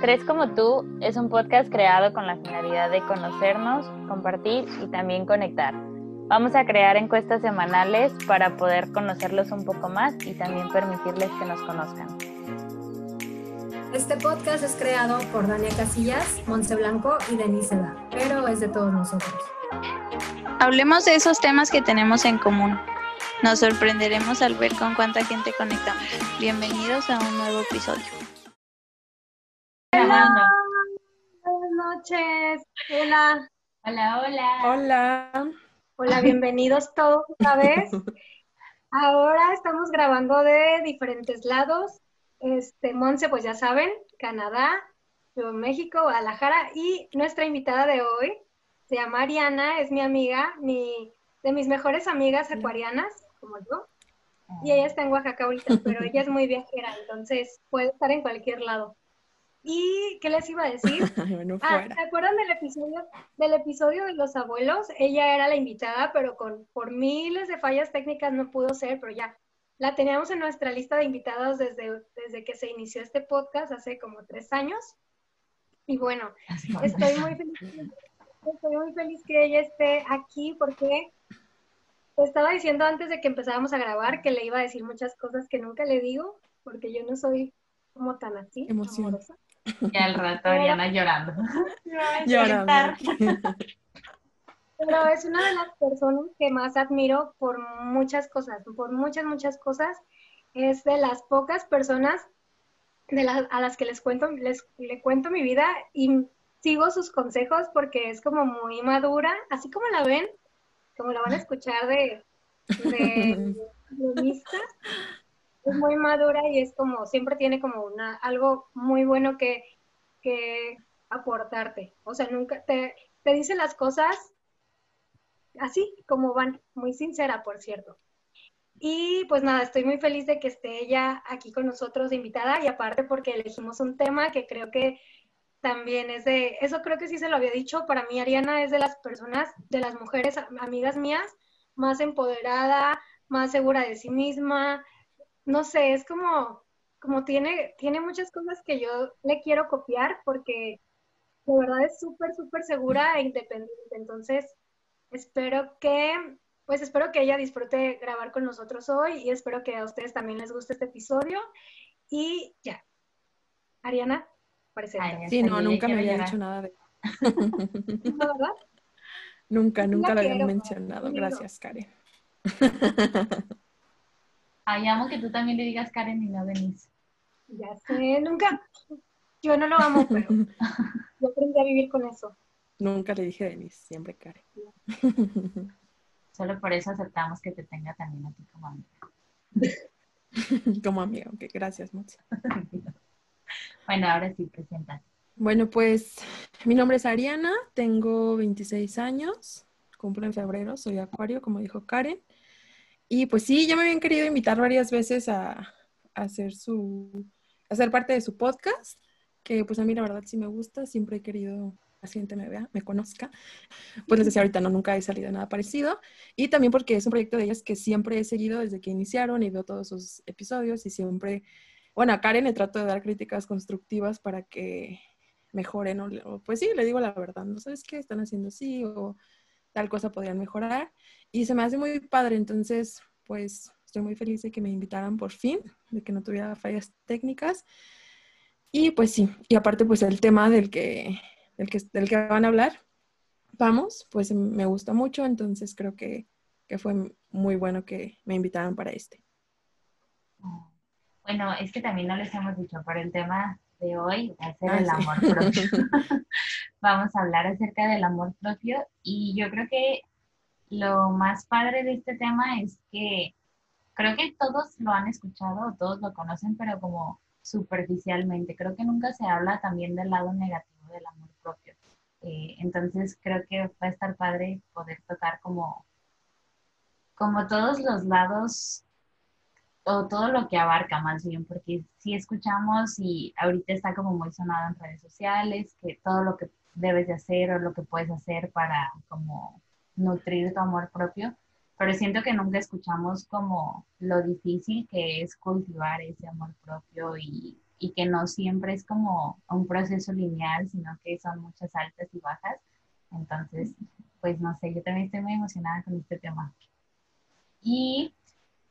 Tres como tú es un podcast creado con la finalidad de conocernos, compartir y también conectar. Vamos a crear encuestas semanales para poder conocerlos un poco más y también permitirles que nos conozcan. Este podcast es creado por Dania Casillas, Monse Blanco y Denise Da, pero es de todos nosotros. Hablemos de esos temas que tenemos en común. Nos sorprenderemos al ver con cuánta gente conectamos. Bienvenidos a un nuevo episodio. Hola. Buenas noches. Hola. Hola, hola. Hola. Hola, bienvenidos todos otra vez. Ahora estamos grabando de diferentes lados. Este, Monse, pues ya saben, Canadá, yo México, Guadalajara, y nuestra invitada de hoy se llama Ariana, es mi amiga, mi, de mis mejores amigas acuarianas, como yo. Y ella está en Oaxaca ahorita, pero ella es muy viajera, entonces puede estar en cualquier lado. ¿Y qué les iba a decir? ah, ¿Se acuerdan del episodio, del episodio de los abuelos? Ella era la invitada, pero con, por miles de fallas técnicas no pudo ser, pero ya la teníamos en nuestra lista de invitados desde, desde que se inició este podcast hace como tres años. Y bueno, estoy muy feliz, estoy muy feliz que ella esté aquí porque estaba diciendo antes de que empezáramos a grabar que le iba a decir muchas cosas que nunca le digo, porque yo no soy como tan así. Amorosa. Y al rato Ariana llorando. Llorando. Pero es una de las personas que más admiro por muchas cosas, por muchas, muchas cosas. Es de las pocas personas de a las que les cuento, les le cuento mi vida y sigo sus consejos porque es como muy madura, así como la ven, como la van a escuchar de, de, de es muy madura y es como, siempre tiene como una, algo muy bueno que, que aportarte. O sea, nunca te, te dice las cosas así como van, muy sincera, por cierto. Y pues nada, estoy muy feliz de que esté ella aquí con nosotros invitada y aparte porque elegimos un tema que creo que también es de, eso creo que sí se lo había dicho, para mí Ariana es de las personas, de las mujeres amigas mías, más empoderada, más segura de sí misma, no sé, es como, como tiene, tiene muchas cosas que yo le quiero copiar porque de verdad es súper, súper segura e independiente. Entonces, espero que, pues espero que ella disfrute grabar con nosotros hoy y espero que a ustedes también les guste este episodio. Y ya. Ariana, parece. Sí, no, nunca me había dicho nada de... ¿No, verdad? Nunca, nunca lo habían mencionado. Gracias, Karen. Ay, amo que tú también le digas Karen y no Denise. Ya sé, nunca. Yo no lo amo, pero yo aprendí a vivir con eso. Nunca le dije Denise, siempre Karen. Solo por eso aceptamos que te tenga también a ti como amiga. como amiga, ok, gracias, mucho. bueno, ahora sí, presenta. Bueno, pues mi nombre es Ariana, tengo 26 años, cumplo en febrero, soy acuario, como dijo Karen. Y pues sí, ya me habían querido invitar varias veces a, hacer su, a ser parte de su podcast, que pues a mí la verdad sí me gusta, siempre he querido que la gente me vea, me conozca. Pues les decía ahorita, no, nunca he salido nada parecido. Y también porque es un proyecto de ellas que siempre he seguido desde que iniciaron y veo todos sus episodios y siempre, bueno, a Karen le trato de dar críticas constructivas para que mejoren, o, pues sí, le digo la verdad, ¿no sabes qué? Están haciendo así o tal cosa podrían mejorar. Y se me hace muy padre, entonces, pues estoy muy feliz de que me invitaran por fin, de que no tuviera fallas técnicas. Y pues sí, y aparte pues el tema del que, del que, del que van a hablar, vamos, pues me gusta mucho, entonces creo que, que fue muy bueno que me invitaran para este. Bueno, es que también no les hemos dicho, por el tema de hoy va a ser ah, el amor propio. Vamos a hablar acerca del amor propio y yo creo que lo más padre de este tema es que creo que todos lo han escuchado, todos lo conocen, pero como superficialmente. Creo que nunca se habla también del lado negativo del amor propio. Eh, entonces creo que va a estar padre poder tocar como, como todos los lados o todo lo que abarca más bien, porque si escuchamos y ahorita está como muy sonado en redes sociales, que todo lo que debes de hacer o lo que puedes hacer para como nutrir tu amor propio, pero siento que nunca escuchamos como lo difícil que es cultivar ese amor propio y y que no siempre es como un proceso lineal, sino que son muchas altas y bajas. Entonces, pues no sé, yo también estoy muy emocionada con este tema. Y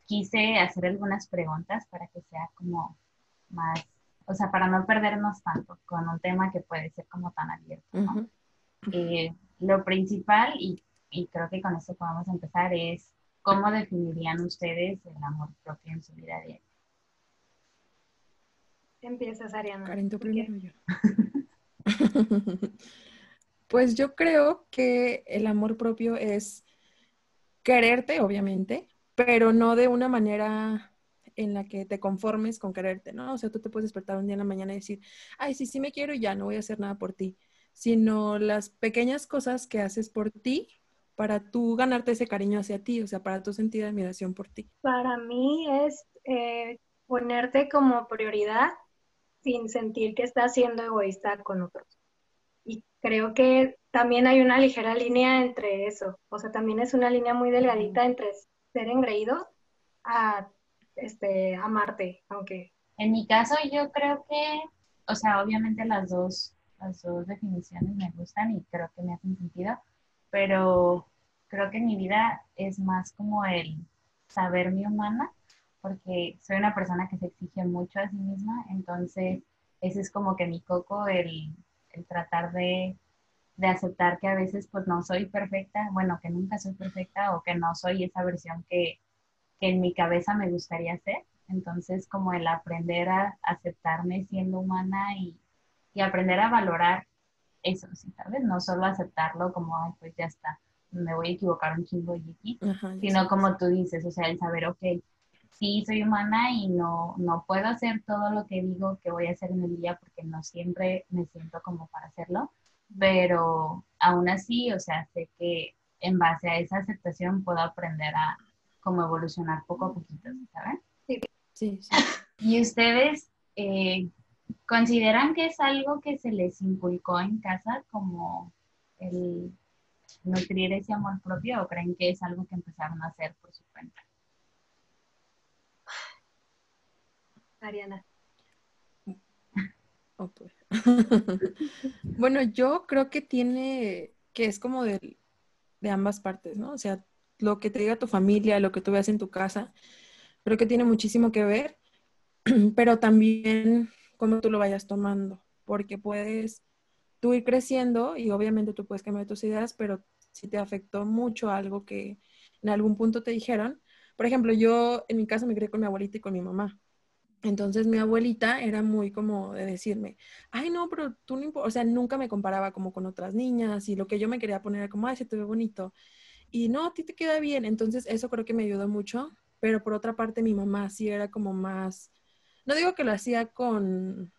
quise hacer algunas preguntas para que sea como más, o sea, para no perdernos tanto con un tema que puede ser como tan abierto, ¿no? Eh, lo principal, y, y creo que con esto podemos empezar, es cómo definirían ustedes el amor propio en su vida diaria. Empiezas, Ariana. Karen, tú primero yo. pues yo creo que el amor propio es quererte, obviamente, pero no de una manera en la que te conformes con quererte, ¿no? O sea, tú te puedes despertar un día en la mañana y decir, ay, sí, sí me quiero y ya no voy a hacer nada por ti, sino las pequeñas cosas que haces por ti para tú ganarte ese cariño hacia ti, o sea, para tú sentir admiración por ti. Para mí es eh, ponerte como prioridad sin sentir que estás siendo egoísta con otros. Y creo que también hay una ligera línea entre eso, o sea, también es una línea muy delgadita entre ser engreído a este, amarte, aunque... En mi caso yo creo que, o sea, obviamente las dos, las dos definiciones me gustan y creo que me hacen sentido, pero creo que mi vida es más como el saber mi humana porque soy una persona que se exige mucho a sí misma, entonces ese es como que mi coco, el, tratar de, aceptar que a veces pues no soy perfecta, bueno, que nunca soy perfecta o que no soy esa versión que, en mi cabeza me gustaría ser. Entonces como el aprender a aceptarme siendo humana y, aprender a valorar eso, ¿sabes? No solo aceptarlo como, ay, pues ya está, me voy a equivocar un chingo y aquí, sino como tú dices, o sea, el saber, ok, sí soy humana y no, no puedo hacer todo lo que digo que voy a hacer en el día porque no siempre me siento como para hacerlo, pero aún así, o sea, sé que en base a esa aceptación puedo aprender a como evolucionar poco a poquito, ¿saben? Sí, sí. ¿Y ustedes eh, consideran que es algo que se les inculcó en casa como el nutrir ese amor propio o creen que es algo que empezaron a hacer por su cuenta? Ariana. bueno, yo creo que tiene, que es como de, de, ambas partes, ¿no? O sea, lo que te diga tu familia, lo que tú veas en tu casa, creo que tiene muchísimo que ver, pero también cómo tú lo vayas tomando, porque puedes tú ir creciendo y obviamente tú puedes cambiar tus ideas, pero si te afectó mucho algo que en algún punto te dijeron, por ejemplo, yo en mi casa me crié con mi abuelita y con mi mamá. Entonces mi abuelita era muy como de decirme, ay no, pero tú no o sea, nunca me comparaba como con otras niñas y lo que yo me quería poner era como, ay, se te ve bonito. Y no, a ti te queda bien. Entonces eso creo que me ayudó mucho, pero por otra parte mi mamá sí era como más, no digo que lo hacía con,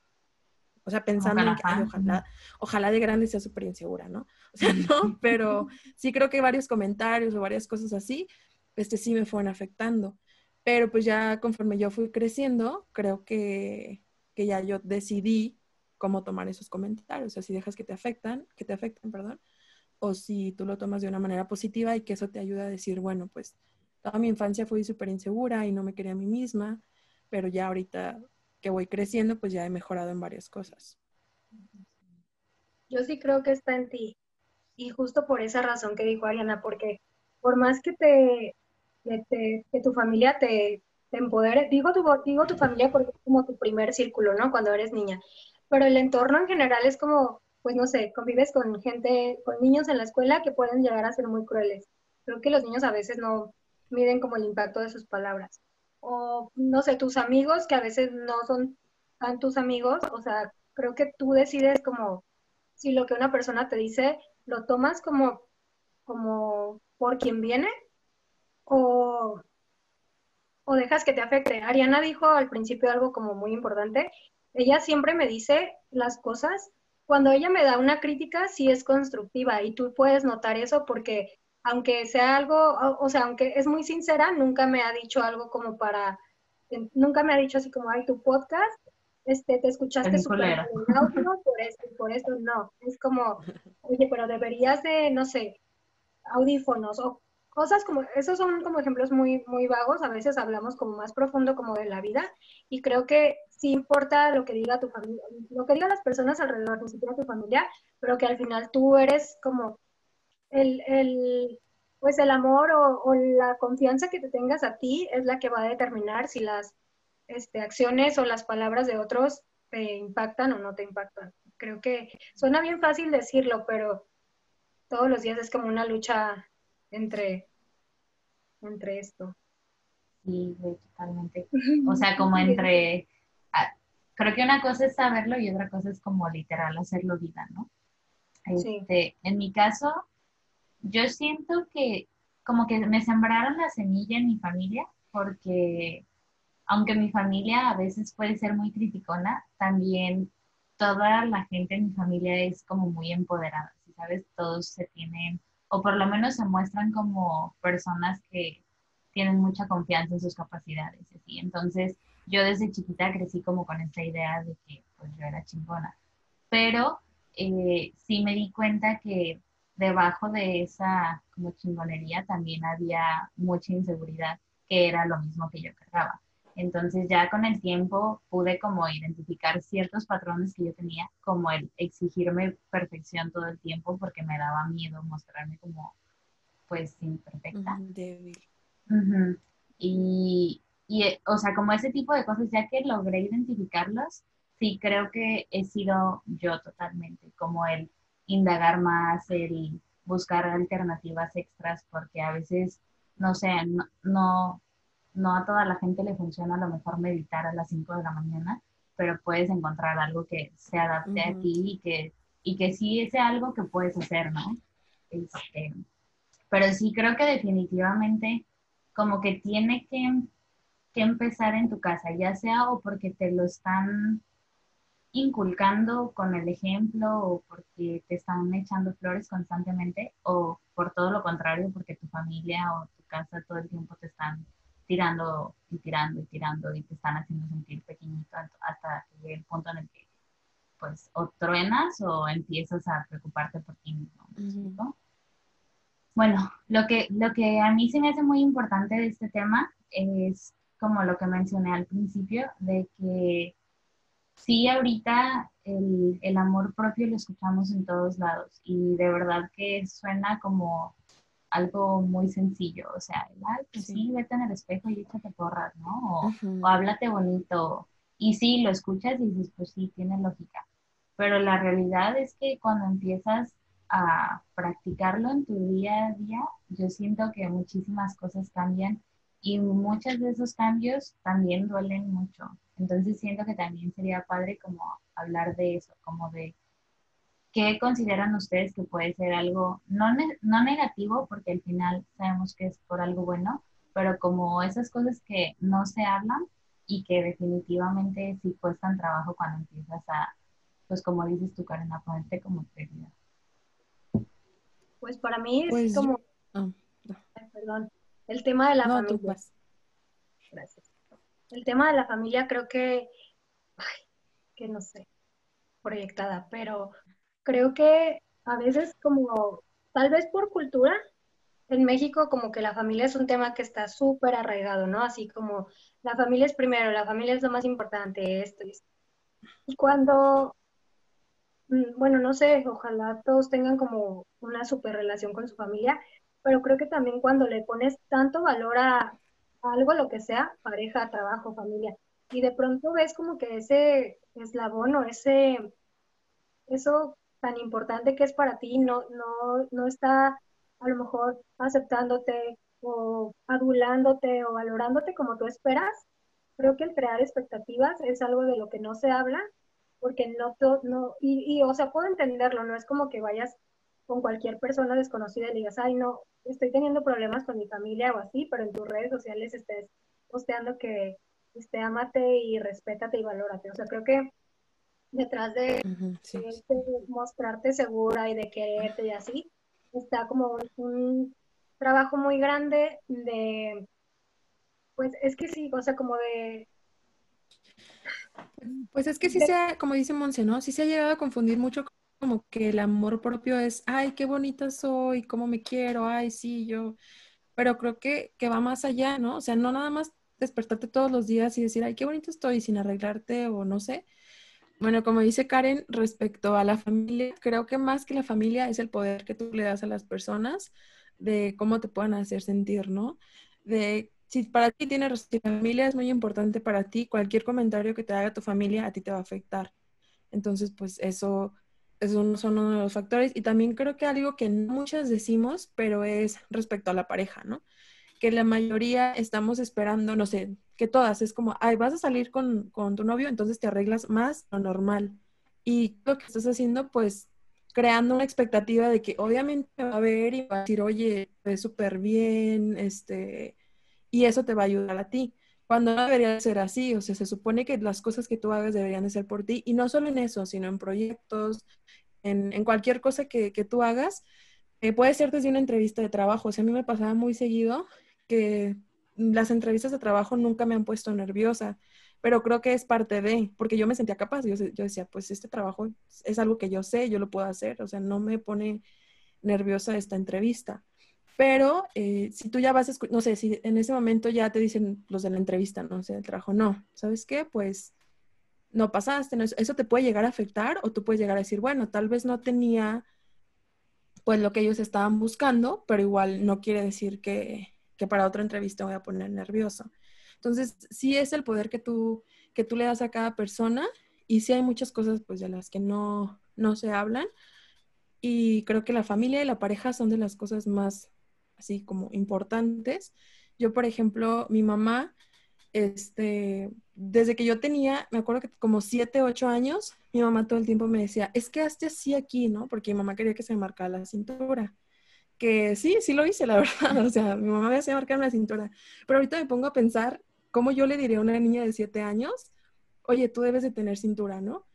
o sea, pensando en que ojalá, ojalá de grande sea súper insegura, ¿no? O sea, no, pero sí creo que varios comentarios o varias cosas así, este sí me fueron afectando. Pero pues ya conforme yo fui creciendo, creo que, ya yo decidí cómo tomar esos comentarios, o sea, si dejas que te afectan, que te afecten, perdón, o si tú lo tomas de una manera positiva y que eso te ayuda a decir, bueno, pues toda mi infancia fui súper insegura y no me quería a mí misma, pero ya ahorita que voy creciendo, pues ya he mejorado en varias cosas. Yo sí creo que está en ti. Y justo por esa razón que dijo Ariana, porque por más que te que, tu familia te, empodere. Digo tu, digo tu familia porque es como tu primer círculo, ¿no? Cuando eres niña. Pero el entorno en general es como, pues no sé, convives con gente, con niños en la escuela que pueden llegar a ser muy crueles. Creo que los niños a veces no miden como el impacto de sus palabras. O, no sé, tus amigos que a veces no son tan tus amigos, o sea, creo que tú decides como si lo que una persona te dice lo tomas como, como por quien viene o, dejas que te afecte. Ariana dijo al principio algo como muy importante. Ella siempre me dice las cosas. Cuando ella me da una crítica, sí es constructiva y tú puedes notar eso porque aunque sea algo, o sea, aunque es muy sincera, nunca me ha dicho algo como para, nunca me ha dicho así como, ay, tu podcast, este, te escuchaste súper por esto, por esto, no. Es como, oye, pero deberías de, no sé, audífonos o cosas como, esos son como ejemplos muy, muy vagos, a veces hablamos como más profundo como de la vida y creo que sí importa lo que diga tu familia, lo que digan las personas alrededor, ni siquiera tu familia, pero que al final tú eres como el, el pues el amor o, o, la confianza que te tengas a ti es la que va a determinar si las este, acciones o las palabras de otros te impactan o no te impactan. Creo que suena bien fácil decirlo, pero todos los días es como una lucha entre, entre esto. Sí, totalmente. O sea, como entre, ah, creo que una cosa es saberlo y otra cosa es como literal hacerlo vida, ¿no? Este, En mi caso, yo siento que como que me sembraron la semilla en mi familia porque aunque mi familia a veces puede ser muy criticona, también toda la gente en mi familia es como muy empoderada, ¿sabes? Todos se tienen, o por lo menos se muestran como personas que tienen mucha confianza en sus capacidades, ¿sí? Entonces, yo desde chiquita crecí como con esta idea de que pues yo era chingona, pero eh, sí me di cuenta que debajo de esa como chingonería también había mucha inseguridad, que era lo mismo que yo cargaba. Entonces ya con el tiempo pude como identificar ciertos patrones que yo tenía, como el exigirme perfección todo el tiempo porque me daba miedo mostrarme como pues imperfecta. débil. y, y, o sea, como ese tipo de cosas, ya que logré identificarlos, sí creo que he sido yo totalmente, como el indagar más, el buscar alternativas extras, porque a veces, no sé, no no a toda la gente le funciona a lo mejor meditar a las 5 de la mañana, pero puedes encontrar algo que se adapte a ti y que, y que sí sea algo que puedes hacer, ¿no? Este, pero sí creo que definitivamente como que tiene que, que empezar en tu casa, ya sea o porque te lo están inculcando con el ejemplo o porque te están echando flores constantemente o por todo lo contrario porque tu familia o tu casa todo el tiempo te están tirando y tirando y tirando y te están haciendo sentir pequeñito hasta que llegue el punto en el que pues o truenas o empiezas a preocuparte por ti mismo. Bueno, lo que, lo que a mí se me hace muy importante de este tema es como lo que mencioné al principio, de que sí, ahorita el, el amor propio lo escuchamos en todos lados y de verdad que suena como algo muy sencillo, o sea, ay, pues sí. vete en el espejo y échate porras, ¿no? O, o, háblate bonito. Y sí, lo escuchas y dices, pues sí, tiene lógica. Pero la realidad es que cuando empiezas a practicarlo en tu día a día, yo siento que muchísimas cosas cambian y muchos de esos cambios también duelen mucho. Entonces siento que también sería padre como hablar de eso, como de ¿qué consideran ustedes que puede ser algo no, no negativo, porque al final sabemos que es por algo bueno, pero como esas cosas que no se hablan y que definitivamente sí cuestan trabajo cuando empiezas a, pues como dices tú, Karen, a ponerte como prioridad? Pues para mí es pues como, ah, perdón, el tema de la familia. Gracias. El tema de la familia creo que, ay, que no sé, proyectada, pero creo que a veces como, tal vez por cultura, en México como que la familia es un tema que está súper arraigado, ¿no? Así como la familia es primero, la familia es lo más importante, esto y esto. Y cuando, mm, bueno, no sé, ojalá todos tengan como una súper relación con su familia, pero creo que también cuando le pones tanto valor a, a algo, lo que sea, pareja, trabajo, familia, y de pronto ves como que ese eslabón o ese, eso tan importante que es para ti no, no, no está a lo mejor aceptándote o adulándote o valorándote como tú esperas, creo que el crear expectativas es algo de lo que no se habla, porque no, no y, y, o sea, puedo entenderlo, no es como que vayas con cualquier persona desconocida y digas, ay, no, estoy teniendo problemas con mi familia o así, pero en tus redes sociales estés posteando que, este, amate y respétate y valórate. O sea, creo que detrás de, mostrarte segura y de quererte y así, está como un, trabajo muy grande de, pues es que sí, o sea, como de... Pues es que sí se ha, como dice Monse, ¿no? Sí se ha llegado a confundir mucho como que el amor propio es, ay, qué bonita soy, cómo me quiero, ay, sí, yo pero creo que, que va más allá, ¿no? O sea, no nada más despertarte todos los días y decir, ay, qué bonito estoy sin arreglarte o no sé. Bueno, como dice Karen, respecto a la familia, creo que más que la familia es el poder que tú le das a las personas de cómo te puedan hacer sentir, ¿no? De si para ti tienes si familia es muy importante para ti, cualquier comentario que te haga tu familia a ti te va a afectar. Entonces, pues eso, eso son uno de los factores. Y también creo que algo que muchas decimos, pero es respecto a la pareja, ¿no? Que la mayoría estamos esperando, no sé, que todas es como, ay, vas a salir con, con tu novio, entonces te arreglas más lo normal. Y lo que estás haciendo, pues creando una expectativa de que obviamente va a ver y va a decir, oye, es súper bien, este, y eso te va a ayudar a ti. Cuando no debería ser así, o sea, se supone que las cosas que tú hagas deberían de ser por ti, y no solo en eso, sino en proyectos, en, en cualquier cosa que, que tú hagas, eh, puede ser desde una entrevista de trabajo. O sea, a mí me pasaba muy seguido que las entrevistas de trabajo nunca me han puesto nerviosa, pero creo que es parte de, porque yo me sentía capaz, yo, yo decía, pues este trabajo es algo que yo sé, yo lo puedo hacer, o sea, no me pone nerviosa esta entrevista. Pero eh, si tú ya vas a no sé, si en ese momento ya te dicen los de la entrevista, no sé, el trabajo, no, ¿sabes qué? Pues no pasaste, no, eso te puede llegar a afectar o tú puedes llegar a decir, bueno, tal vez no tenía pues lo que ellos estaban buscando, pero igual no quiere decir que, que para otra entrevista voy a poner nervioso. Entonces, sí es el poder que tú, que tú le das a cada persona y sí hay muchas cosas pues de las que no, no se hablan y creo que la familia y la pareja son de las cosas más así como importantes. Yo, por ejemplo, mi mamá, este, desde que yo tenía, me acuerdo que como siete, ocho años, mi mamá todo el tiempo me decía, es que hazte así aquí, ¿no? Porque mi mamá quería que se me marcara la cintura. Que sí, sí lo hice, la verdad. O sea, mi mamá me hacía marcar la cintura. Pero ahorita me pongo a pensar cómo yo le diría a una niña de siete años, oye, tú debes de tener cintura, ¿no?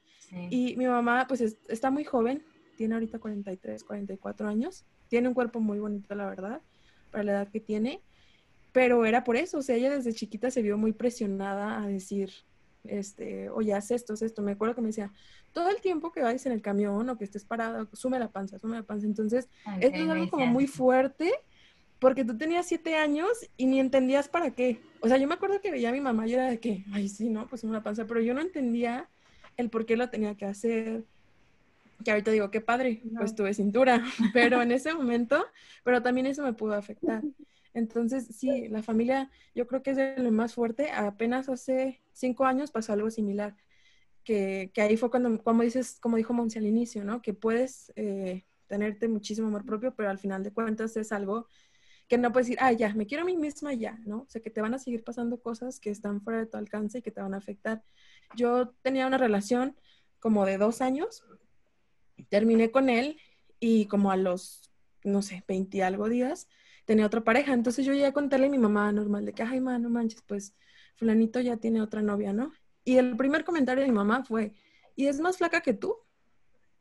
Y mi mamá, pues está muy joven, tiene ahorita 43, 44 años, tiene un cuerpo muy bonito, la verdad para la edad que tiene, pero era por eso, o sea, ella desde chiquita se vio muy presionada a decir, este, oye, haz esto, haz esto. Me acuerdo que me decía, todo el tiempo que vayas en el camión o que estés parada, sume la panza, sume la panza. Entonces, esto es algo como muy fuerte porque tú tenías siete años y ni entendías para qué. O sea, yo me acuerdo que veía a mi mamá y era de que, ay, sí, no, pues sume la panza, pero yo no entendía el por qué lo tenía que hacer, que ahorita digo, qué padre, pues tuve cintura, pero en ese momento, pero también eso me pudo afectar. Entonces, sí, la familia yo creo que es lo más fuerte. Apenas hace cinco años pasó algo similar, que, que ahí fue cuando, como dices, como dijo Monsi al inicio, ¿no? Que puedes eh, tenerte muchísimo amor propio, pero al final de cuentas es algo que no puedes decir, ah, ya, me quiero a mí misma ya, ¿no? O sea, que te van a seguir pasando cosas que están fuera de tu alcance y que te van a afectar. Yo tenía una relación como de dos años terminé con él y como a los, no sé, 20 y algo días, tenía otra pareja. Entonces yo llegué a contarle a mi mamá normal de que, ay, mamá, no manches, pues fulanito ya tiene otra novia, ¿no? Y el primer comentario de mi mamá fue, ¿y es más flaca que tú?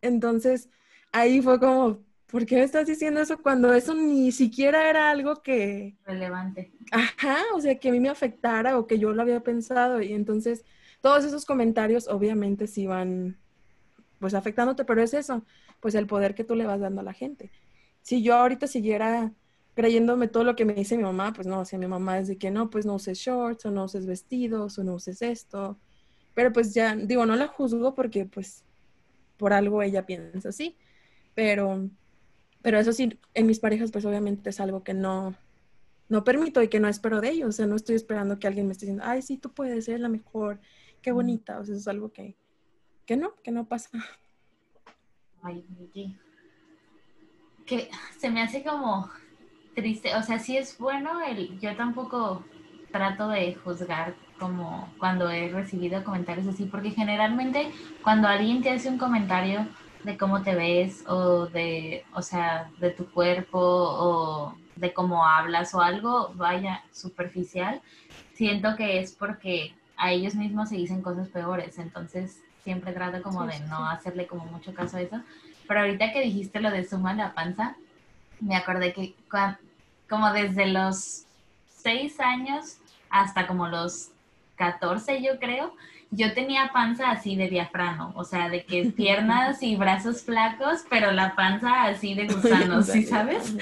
Entonces ahí fue como, ¿por qué me estás diciendo eso cuando eso ni siquiera era algo que... Relevante. Ajá, o sea, que a mí me afectara o que yo lo había pensado. Y entonces todos esos comentarios obviamente sí van pues afectándote, pero es eso, pues el poder que tú le vas dando a la gente. Si yo ahorita siguiera creyéndome todo lo que me dice mi mamá, pues no, o sea, mi mamá es de que no, pues no uses shorts, o no uses vestidos, o no uses esto. Pero pues ya, digo, no la juzgo porque pues por algo ella piensa así. Pero, pero eso sí, en mis parejas pues obviamente es algo que no, no permito y que no espero de ellos. O sea, no estoy esperando que alguien me esté diciendo, ay, sí, tú puedes ser la mejor, qué bonita. O sea, eso es algo que, que no, que no pasa. Ay, Que se me hace como triste, o sea, sí es bueno el, yo tampoco trato de juzgar como cuando he recibido comentarios así, porque generalmente cuando alguien te hace un comentario de cómo te ves o de, o sea, de tu cuerpo o de cómo hablas o algo, vaya, superficial, siento que es porque a ellos mismos se dicen cosas peores, entonces siempre trato como de no hacerle como mucho caso a eso. Pero ahorita que dijiste lo de suma la panza, me acordé que como desde los seis años hasta como los 14 yo creo, yo tenía panza así de diafrano, o sea, de que piernas y brazos flacos, pero la panza así de gusano, ¿sí sabes?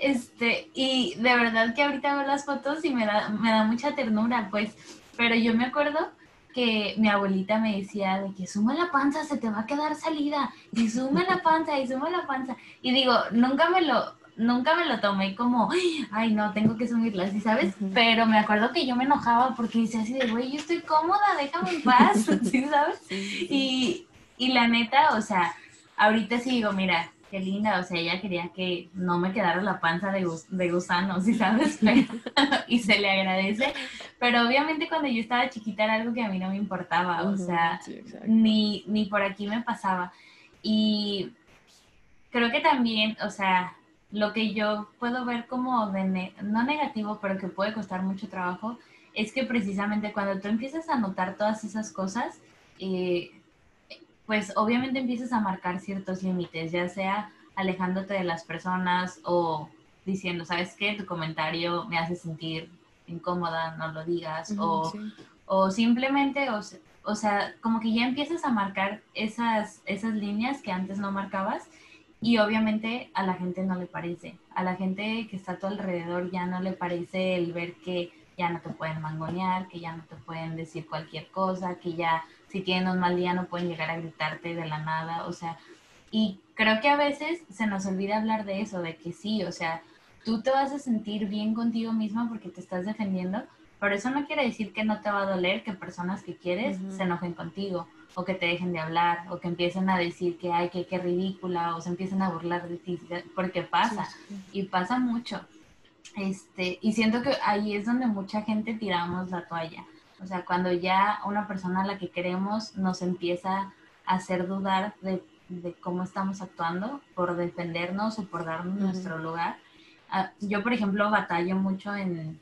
Este, y de verdad que ahorita veo las fotos y me da, me da mucha ternura, pues, pero yo me acuerdo que mi abuelita me decía de que suma la panza, se te va a quedar salida, y suma la panza, y suma la panza. Y digo, nunca me lo, nunca me lo tomé como, ay, no, tengo que sumirla, ¿sí sabes? Pero me acuerdo que yo me enojaba porque decía así de, güey, yo estoy cómoda, déjame en paz, ¿sí sabes? Y, y la neta, o sea, ahorita sí digo, mira, qué linda, o sea, ella quería que no me quedara la panza de, de gusano, ¿sí sabes? y se le agradece, pero obviamente cuando yo estaba chiquita era algo que a mí no me importaba, o sea, ni, ni por aquí me pasaba. Y creo que también, o sea, lo que yo puedo ver como de no negativo, pero que puede costar mucho trabajo, es que precisamente cuando tú empiezas a notar todas esas cosas, eh, pues obviamente empiezas a marcar ciertos límites, ya sea alejándote de las personas o diciendo, ¿sabes qué? Tu comentario me hace sentir incómoda, no lo digas, o, o, simplemente, o, o, sea, como que ya empiezas a marcar esas, esas líneas que antes no marcabas y obviamente a la gente no le parece. A la gente que está a tu alrededor ya no le parece el ver que ya no te pueden mangonear, que ya no te pueden decir cualquier cosa, que ya si tienen un mal día no pueden llegar a gritarte de la nada. O sea, y creo que a veces se nos olvida hablar de eso, de que sí, o sea, tú te vas a sentir bien contigo misma porque te estás defendiendo, pero eso no quiere decir que no te va a doler que personas que quieres se enojen contigo o que te dejen de hablar, o que empiecen a decir que, ay, que qué ridícula, o se empiecen a burlar de ti, porque pasa, y pasa mucho. Este, y siento que ahí es donde mucha gente tiramos la toalla. O sea, cuando ya una persona a la que queremos nos empieza a hacer dudar de, cómo estamos actuando por defendernos o por darnos nuestro lugar. Ah, yo, por ejemplo, batallo mucho en...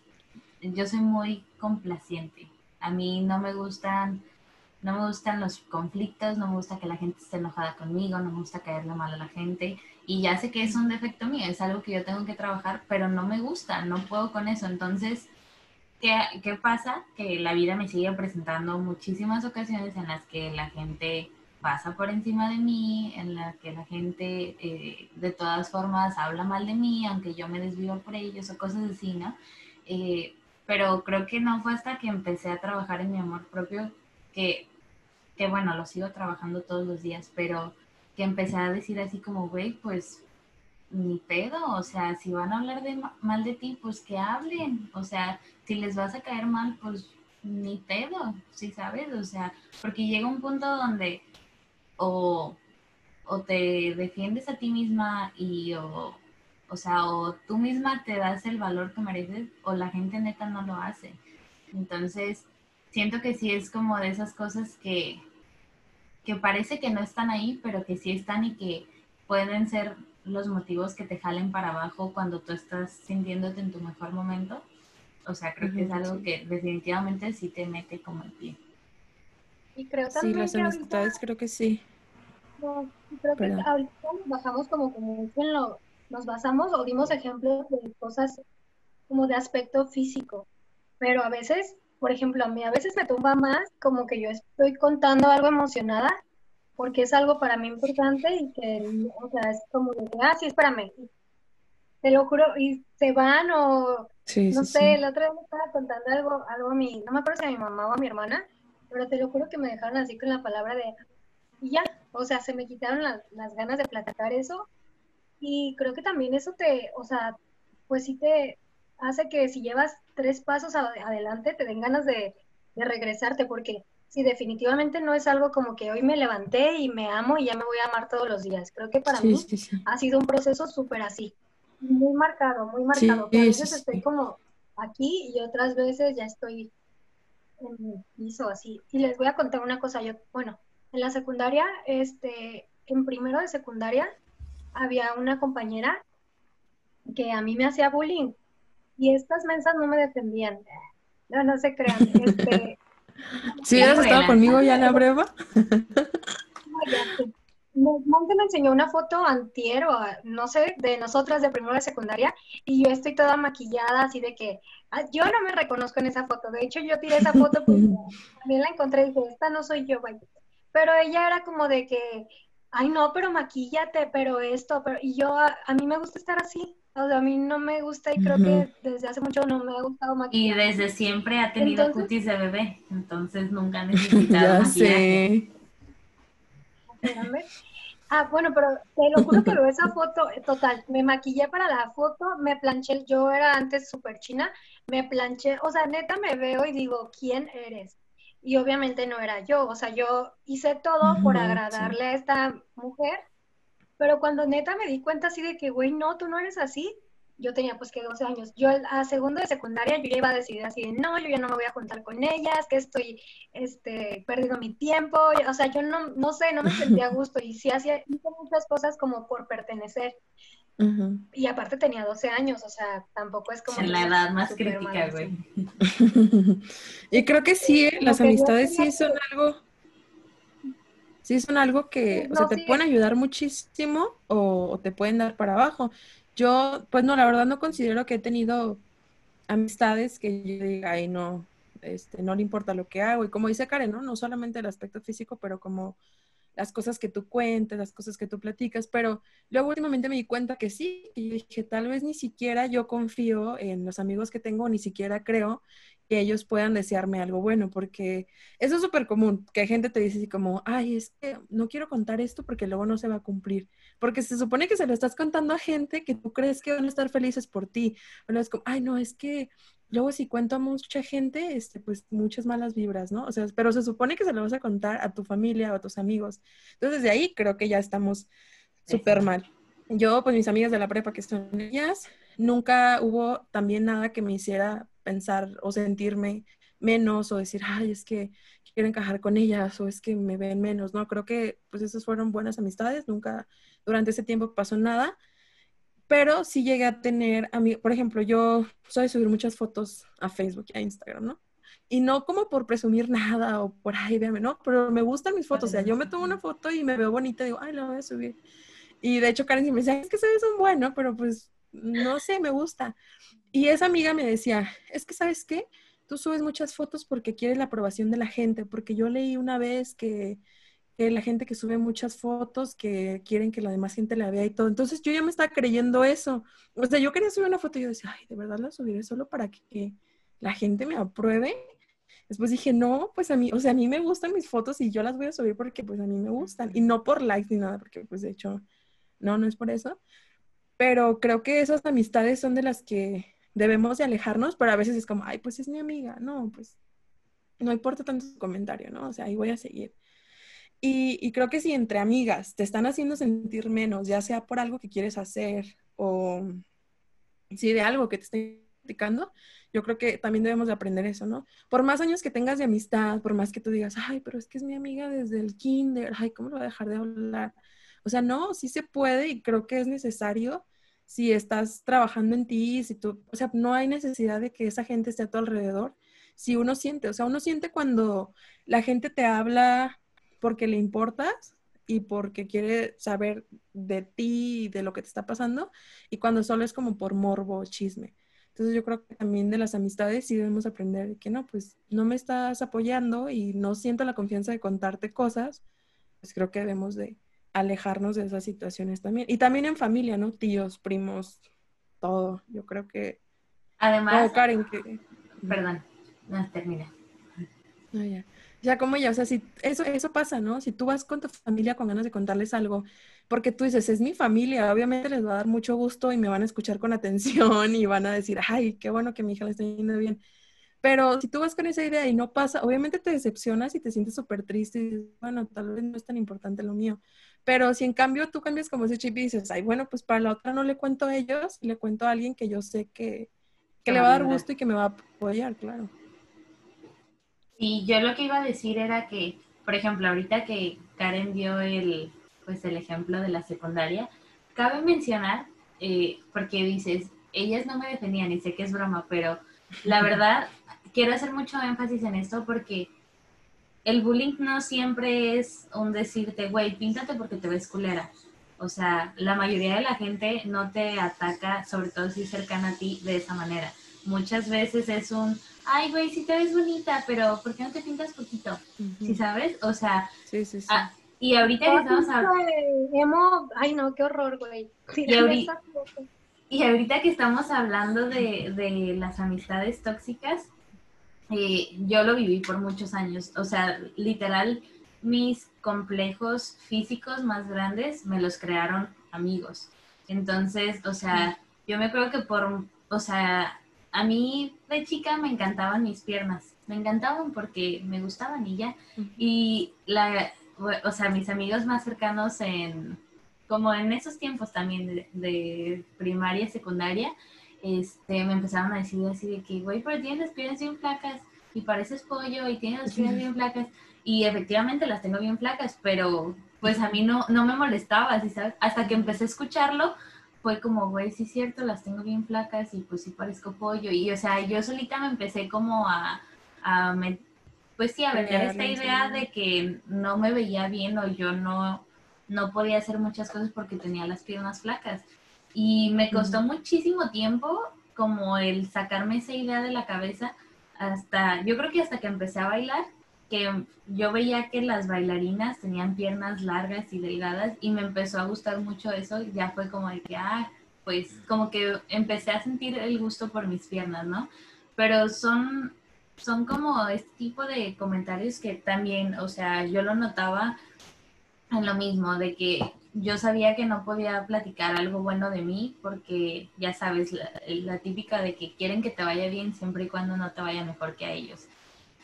Yo soy muy complaciente. A mí no me gustan no me gustan los conflictos, no me gusta que la gente esté enojada conmigo, no me gusta caerle mal a la gente. Y ya sé que es un defecto mío, es algo que yo tengo que trabajar, pero no me gusta, no puedo con eso. Entonces, ¿qué, qué pasa? Que la vida me sigue presentando muchísimas ocasiones en las que la gente pasa por encima de mí, en las que la gente eh, de todas formas habla mal de mí, aunque yo me desvío por ellos o cosas así, ¿no? Eh, pero creo que no fue hasta que empecé a trabajar en mi amor propio que que bueno, lo sigo trabajando todos los días, pero que empecé a decir así como, güey, pues ni pedo, o sea, si van a hablar de mal de ti, pues que hablen, o sea, si les vas a caer mal, pues ni pedo, ¿sí sabes? O sea, porque llega un punto donde o, o te defiendes a ti misma y o, o sea, o tú misma te das el valor que mereces o la gente neta no lo hace. Entonces, siento que sí es como de esas cosas que, que parece que no están ahí, pero que sí están y que pueden ser los motivos que te jalen para abajo cuando tú estás sintiéndote en tu mejor momento. O sea, creo que es algo que definitivamente sí te mete como el pie. Y creo también sí, las amistades creo que sí. creo que ahorita nos bajamos como, como en lo, nos basamos o dimos ejemplos de cosas como de aspecto físico, pero a veces por ejemplo, a mí a veces me tumba más como que yo estoy contando algo emocionada porque es algo para mí importante y que, o sea, es como de, ah, sí, espérame. Te lo juro, y se van o, no sé, la otra vez me estaba contando algo, algo a mi, no me acuerdo si a mi mamá o a mi hermana, pero te lo juro que me dejaron así con la palabra de, y ya, o sea, se me quitaron las ganas de platicar eso. Y creo que también eso te, o sea, pues sí te, hace que si llevas tres pasos adelante te den ganas de, regresarte, porque si definitivamente no es algo como que hoy me levanté y me amo y ya me voy a amar todos los días. Creo que para mí ha sido un proceso súper así, muy marcado, muy marcado. a veces estoy como aquí y otras veces ya estoy en mi piso así. Y les voy a contar una cosa, yo, bueno, en la secundaria, este, en primero de secundaria, había una compañera que a mí me hacía bullying y estas mensas no me defendían. No, no se crean. Este, ¿Sí hubieras estado conmigo ya en la prueba? Monte me enseñó una foto antier o no sé, de nosotras de primera de secundaria y yo estoy toda maquillada así de que yo no me reconozco en esa foto. De hecho, yo tiré esa foto porque también la encontré y dije, esta no soy yo, güey. Pero ella era como de que, ay no, pero maquíllate, pero esto, pero y yo a, mí me gusta estar así. O sea, a mí no me gusta y creo que desde hace mucho no me ha gustado maquillar. Y desde siempre ha tenido cutis de bebé, entonces nunca ha necesitado maquillaje. Ah, bueno, pero te lo juro que veo esa foto, eh, total, me maquillé para la foto, me planché, yo era antes súper china, me planché, o sea, neta me veo y digo, ¿quién eres? Y obviamente no era yo, o sea, yo hice todo por agradarle a esta mujer, pero cuando neta me di cuenta así de que, güey, no, tú no eres así, yo tenía pues que 12 años. Yo a segundo de secundaria yo ya iba a decidir así de, no, yo ya no me voy a juntar con ellas, que estoy este, perdiendo mi tiempo. O sea, yo no, no sé, no me sentía a gusto y sí hacía muchas cosas como por pertenecer. Y aparte tenía 12 años, o sea, tampoco es como... En la edad más crítica, güey. y creo que sí, las amistades sí son algo... Sí son algo que o sea, te pueden ayudar muchísimo o te pueden dar para abajo. Yo, pues no, la verdad no considero que he tenido amistades que yo diga, ay, no, este, no le importa lo que hago. Y como dice Karen, ¿no? No solamente el aspecto físico, pero como las cosas que tú cuentes, las cosas que tú platicas, pero luego últimamente me di cuenta que sí, y dije, tal vez ni siquiera yo confío en los amigos que tengo, ni siquiera creo que ellos puedan desearme algo bueno, porque eso es súper común, que gente te dice así como, ay, es que no quiero contar esto porque luego no se va a cumplir, porque se supone que se lo estás contando a gente que tú crees que van a estar felices por ti, pero es como, ay, no, es que luego si cuento a mucha gente, este, pues muchas malas vibras, ¿no? O sea, pero se supone que se lo vas a contar a tu familia o a tus amigos. Entonces, de ahí creo que ya estamos súper mal. Yo, pues mis amigas de la prepa que son ellas, nunca hubo también nada que me hiciera pensar o sentirme menos o decir, ay, es que quiero encajar con ellas o es que me ven menos, ¿no? Creo que pues esas fueron buenas amistades, nunca durante ese tiempo pasó nada, pero sí llegué a tener, a mí, por ejemplo, yo soy subir muchas fotos a Facebook y a Instagram, ¿no? Y no como por presumir nada o por, ay, véame, ¿no? Pero me gustan mis fotos, o sea, yo me tomo una foto y me veo bonita y digo, ay, la voy a subir. Y de hecho Karen me decía, es que se ve un bueno, pero pues no sé, me gusta. Y esa amiga me decía, es que sabes qué, tú subes muchas fotos porque quieres la aprobación de la gente, porque yo leí una vez que, la gente que sube muchas fotos que quieren que la demás gente la vea y todo. Entonces yo ya me estaba creyendo eso. O sea, yo quería subir una foto y yo decía, ay, de verdad la subiré solo para que la gente me apruebe. Después dije, no, pues a mí, o sea, a mí me gustan mis fotos y yo las voy a subir porque pues a mí me gustan. Y no por likes ni nada, porque pues de hecho, no, no es por eso pero creo que esas amistades son de las que debemos de alejarnos, pero a veces es como, ay, pues es mi amiga, no, pues no importa tanto su comentario, ¿no? O sea, ahí voy a seguir. Y, creo que si entre amigas te están haciendo sentir menos, ya sea por algo que quieres hacer o si de algo que te esté criticando, yo creo que también debemos de aprender eso, ¿no? Por más años que tengas de amistad, por más que tú digas, ay, pero es que es mi amiga desde el kinder, ay, ¿cómo lo voy a dejar de hablar? O sea, no, sí se puede y creo que es necesario si estás trabajando en ti, si tú, o sea, no hay necesidad de que esa gente esté a tu alrededor. Si uno siente, o sea, uno siente cuando la gente te habla porque le importas y porque quiere saber de ti y de lo que te está pasando, y cuando solo es como por morbo, chisme. Entonces yo creo que también de las amistades sí debemos aprender que no, pues no me estás apoyando y no siento la confianza de contarte cosas, pues creo que debemos de, alejarnos de esas situaciones también. Y también en familia, ¿no? Tíos, primos, todo. Yo creo que... Además... Oh, Karen, que... Perdón, no, termina. Ah, ya. Ya. como ya, o sea, si eso, eso pasa, ¿no? Si tú vas con tu familia con ganas de contarles algo, porque tú dices, es mi familia, obviamente les va a dar mucho gusto y me van a escuchar con atención y van a decir, ay, qué bueno que mi hija le está yendo bien. Pero si tú vas con esa idea y no pasa, obviamente te decepcionas y te sientes súper triste y dices, bueno, tal vez no es tan importante lo mío. Pero si en cambio tú cambias como ese chip y dices, ay, bueno, pues para la otra no le cuento a ellos, le cuento a alguien que yo sé que, le va a dar gusto y que me va a apoyar, claro. Y yo lo que iba a decir era que, por ejemplo, ahorita que Karen dio el, pues el ejemplo de la secundaria, cabe mencionar, eh, porque dices, ellas no me defendían y sé que es broma, pero la verdad, quiero hacer mucho énfasis en esto porque el bullying no siempre es un decirte, güey, píntate porque te ves culera. O sea, la mayoría de la gente no te ataca, sobre todo si es cercana a ti, de esa manera. Muchas veces es un, ay, güey, sí te ves bonita, pero ¿por qué no te pintas poquito? ¿Sí sabes? O sea, Sí, sí, sí. ah, y ahorita que estamos hablando... Emo, ay no, qué horror, güey. Sí, Y ahorita- Y ahorita que estamos hablando de, de las amistades tóxicas, eh, yo lo viví por muchos años. O sea, literal, mis complejos físicos más grandes me los crearon amigos. Entonces, o sea, yo me creo que por, o sea, a mí de chica me encantaban mis piernas. Me encantaban porque me gustaban y ya. Y la, o sea, mis amigos más cercanos en, como en esos tiempos también de, de primaria, secundaria, este, me empezaron a decir así de que, güey, pero tienes las piernas bien flacas y pareces pollo y tienes las piernas bien flacas. Y efectivamente las tengo bien flacas, pero pues a mí no, no me molestaba, ¿sí sabes? Hasta que empecé a escucharlo, fue como, güey, sí es cierto, las tengo bien flacas y pues sí parezco pollo. Y o sea, yo solita me empecé como a, a me- pues sí, a vender esta idea de que no me veía bien o yo no, no podía hacer muchas cosas porque tenía las piernas flacas. Y me costó muchísimo tiempo como el sacarme esa idea de la cabeza hasta, yo creo que hasta que empecé a bailar, que yo veía que las bailarinas tenían piernas largas y delgadas y me empezó a gustar mucho eso, ya fue como de que, ah, pues como que empecé a sentir el gusto por mis piernas, ¿no? Pero son, son como este tipo de comentarios que también, o sea, yo lo notaba en lo mismo, de que yo sabía que no podía platicar algo bueno de mí porque ya sabes, la, la típica de que quieren que te vaya bien siempre y cuando no te vaya mejor que a ellos.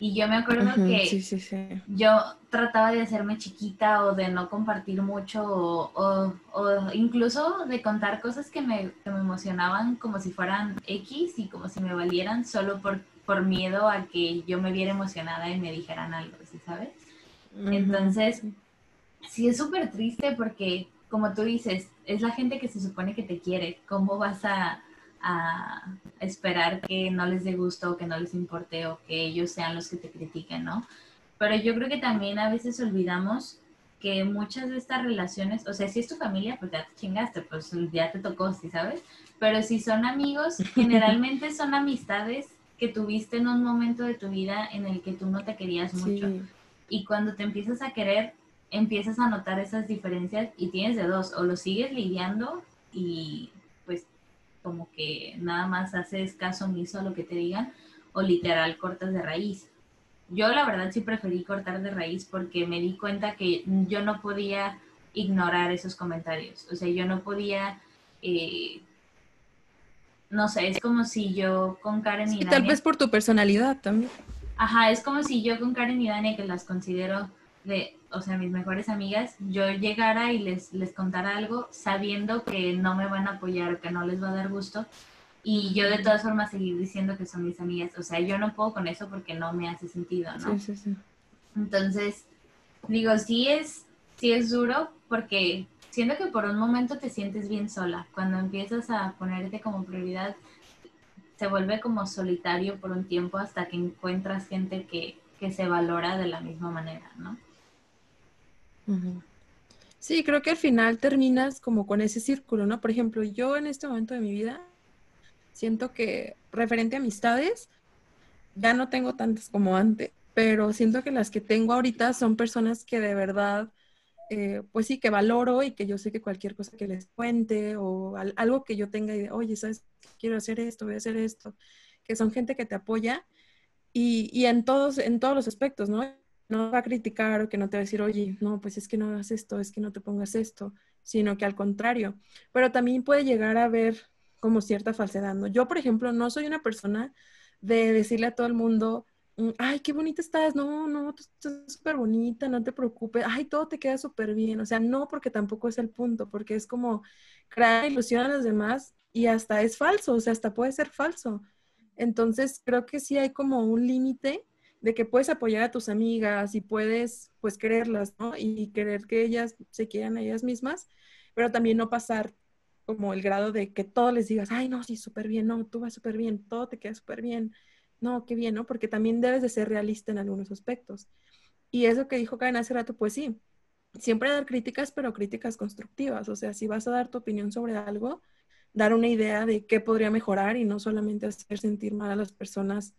Y yo me acuerdo que Sí, sí, sí. yo trataba de hacerme chiquita o de no compartir mucho o, o- o incluso de contar cosas que me, que me emocionaban como si fueran X y como si me valieran solo por, por miedo a que yo me viera emocionada y me dijeran algo, ¿sí sabes? Entonces, sí es súper triste porque, como tú dices, es la gente que se supone que te quiere. ¿Cómo vas a, a esperar que no les dé gusto o que no les importe o que ellos sean los que te critiquen, ¿no? Pero yo creo que también a veces olvidamos que muchas de estas relaciones, o sea, si es tu familia, pues ya te chingaste, pues ya te tocó, ¿sí sabes? Pero si son amigos, generalmente son amistades que tuviste en un momento de tu vida en el que tú no te querías mucho. Sí. Y cuando te empiezas a querer, empiezas a notar esas diferencias y tienes de dos, o lo sigues lidiando y como que nada más haces caso omiso a lo que te digan, o literal cortas de raíz. Yo la verdad sí preferí cortar de raíz porque me di cuenta que yo no podía ignorar esos comentarios. O sea, yo no podía, eh, no sé, es como si yo con Karen y Sí, tal Dania- vez por tu personalidad también. Ajá, es como si yo con Karen y Dani, que las considero de, o sea, mis mejores amigas, yo llegara y les, les contara algo sabiendo que no me van a apoyar o que no les va a dar gusto. Y yo de todas formas seguir diciendo que son mis amigas. O sea, yo no puedo con eso porque no me hace sentido, ¿no? Sí, sí, sí. Entonces, digo, sí es, sí es duro porque siento que por un momento te sientes bien sola. Cuando empiezas a ponerte como prioridad, se vuelve como solitario por un tiempo hasta que encuentras gente que, que se valora de la misma manera, ¿no? Sí, creo que al final terminas como con ese círculo, ¿no? Por ejemplo, yo en este momento de mi vida siento que referente a amistades, ya no tengo tantas como antes, pero siento que las que tengo ahorita son personas que de verdad, eh, pues sí, que valoro y que yo sé que cualquier cosa que les cuente o al- algo que yo tenga idea, oye, ¿sabes? Quiero hacer esto, voy a hacer esto, que son gente que te apoya y, y en todos, en todos los aspectos, ¿no? No va a criticar o que no te va a decir, oye, no, pues es que no hagas esto, es que no te pongas esto, sino que al contrario. Pero también puede llegar a haber como cierta falsedad, ¿no? Yo, por ejemplo, no soy una persona de decirle a todo el mundo, mm, ay, qué bonita estás, no, no, tú estás súper bonita, no te preocupes, ay, todo te queda súper bien. O sea, no, porque tampoco es el punto, porque es como crear ilusión a los demás y hasta es falso, o sea, hasta puede ser falso. Entonces, creo que sí hay como un límite de que puedes apoyar a tus amigas y puedes pues quererlas. Y querer que ellas se quieran a ellas mismas, pero también no pasar como el grado de que todo les digas, ay, no, sí, súper bien, no, tú vas súper bien, todo te queda súper bien, no, qué bien, ¿no? Porque también debes de ser realista en algunos aspectos. Y eso que dijo Karen hace rato, pues sí, siempre dar críticas, pero críticas constructivas. O sea, si vas a dar tu opinión sobre algo, dar una idea de qué podría mejorar y no solamente hacer sentir mal a las personas,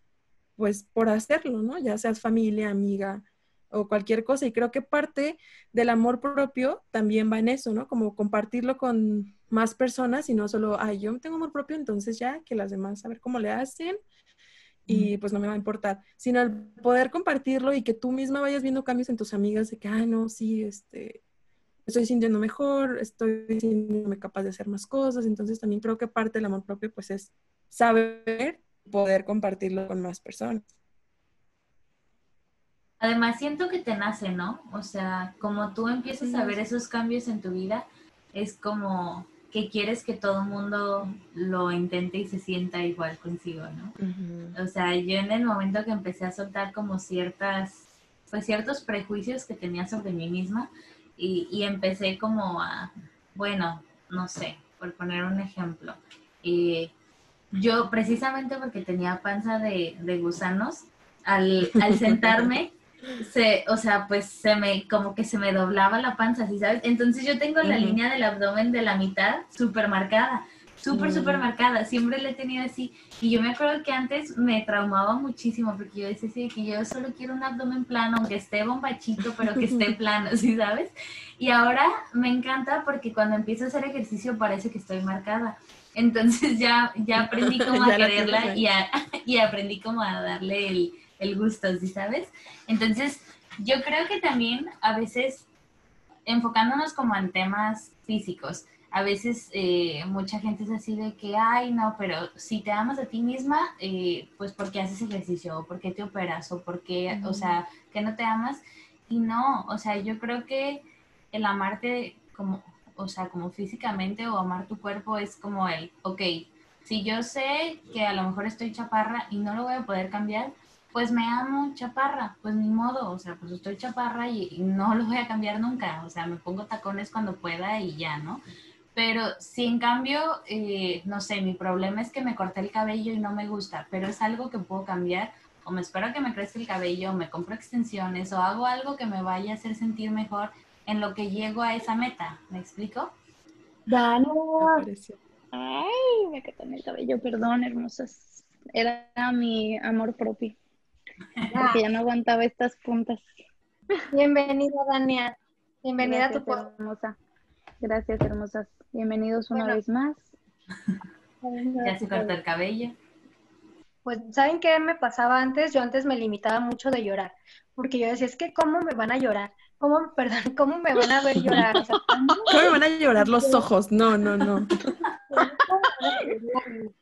pues por hacerlo, ¿no? Ya seas familia, amiga o cualquier cosa. Y creo que parte del amor propio también va en eso, ¿no? Como compartirlo con más personas y no solo, ay, yo tengo amor propio, entonces ya que las demás a ver cómo le hacen y pues no me va a importar, sino el poder compartirlo y que tú misma vayas viendo cambios en tus amigas de que, ah, no, sí, este, estoy sintiendo mejor, estoy sintiéndome capaz de hacer más cosas, entonces también creo que parte del amor propio pues es saber poder compartirlo con más personas. Además siento que te nace, ¿no? O sea, como tú empiezas a ver esos cambios en tu vida, es como que quieres que todo el mundo lo intente y se sienta igual consigo, ¿no? O sea, yo en el momento que empecé a soltar como ciertas, pues ciertos prejuicios que tenía sobre mí misma y, empecé como a, bueno, no sé, por poner un ejemplo, eh, yo precisamente porque tenía panza de, de gusanos, al, al sentarme se, o sea, pues se me, como que se me doblaba la panza, ¿sí sabes? Entonces yo tengo la línea del abdomen de la mitad súper marcada, súper, súper marcada, siempre la he tenido así. Y yo me acuerdo que antes me traumaba muchísimo, porque yo decía que yo solo quiero un abdomen plano, aunque esté bombachito, pero que esté plano, ¿sí sabes? Y ahora me encanta porque cuando empiezo a hacer ejercicio parece que estoy marcada. Entonces ya, ya aprendí como a quererla y, y aprendí como a darle el el gusto, ¿sí sabes? Entonces, yo creo que también a veces, enfocándonos como en temas físicos, a veces eh, mucha gente es así de que, ay, no, pero si te amas a ti misma, eh, pues porque haces ejercicio, o porque te operas, o porque, o sea, que no te amas. Y no, o sea, yo creo que el amarte como, o sea, como físicamente o amar tu cuerpo es como el, ok, si yo sé que a lo mejor estoy chaparra y no lo voy a poder cambiar, pues me amo chaparra, pues ni modo, o sea, pues estoy chaparra y, no lo voy a cambiar nunca, o sea, me pongo tacones cuando pueda y ya, ¿no? Pero si en cambio, eh, no sé, mi problema es que me corté el cabello y no me gusta, pero es algo que puedo cambiar, o me espero que me crezca el cabello, o me compro extensiones, o hago algo que me vaya a hacer sentir mejor en lo que llego a esa meta, ¿me explico? Dani. Ay, me quedé en el cabello, perdón, hermosas. Era mi amor propio porque ya no aguantaba estas puntas. Bienvenida, Dania. Bienvenida a tu podcast. hermosa. Gracias, hermosas. Bienvenidos una vez más. Ya se cortó el cabello. Pues, ¿saben qué me pasaba antes? Yo antes me limitaba mucho de llorar, porque yo decía, es que ¿cómo me van a llorar? ¿Cómo, perdón, cómo me van a ver llorar? ¿cómo? me van a llorar los ojos? No, no, no.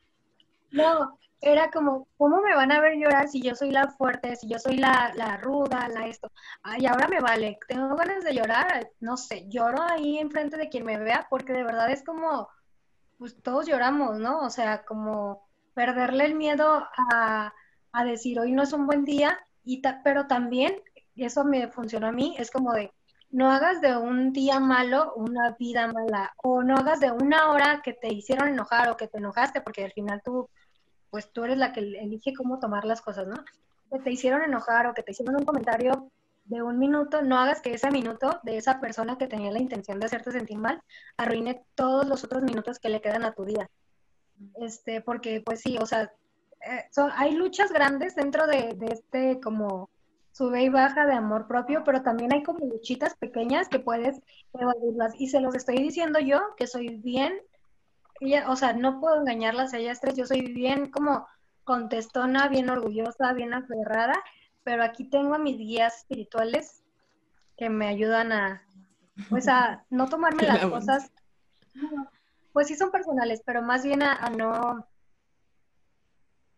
No, era como, ¿cómo me van a ver llorar si yo soy la fuerte, si yo soy la, la ruda, la esto? Ay, ahora me vale, tengo ganas de llorar, no sé, lloro ahí enfrente de quien me vea porque de verdad es como, pues todos lloramos, ¿no? O sea, como perderle el miedo a, a decir, hoy no es un buen día, y pero también, y eso me funcionó a mí, es como de, no hagas de un día malo una vida mala, o no hagas de una hora que te hicieron enojar o que te enojaste, porque al final tú pues tú eres la que elige cómo tomar las cosas, ¿no? Que te hicieron enojar o que te hicieron un comentario de un minuto, no hagas que ese minuto de esa persona que tenía la intención de hacerte sentir mal arruine todos los otros minutos que le quedan a tu vida. Este, porque pues sí, o sea, eh, hay luchas grandes dentro de, de este como sube y baja de amor propio, pero también hay como luchitas pequeñas que puedes evaluarlas. Y se los estoy diciendo yo, que soy bien o sea, no puedo engañarlas a ellas tres, yo soy bien como contestona, bien orgullosa, bien aferrada, pero aquí tengo a mis guías espirituales que me ayudan a, pues a no tomarme las cosas, pues sí son personales, pero más bien a, no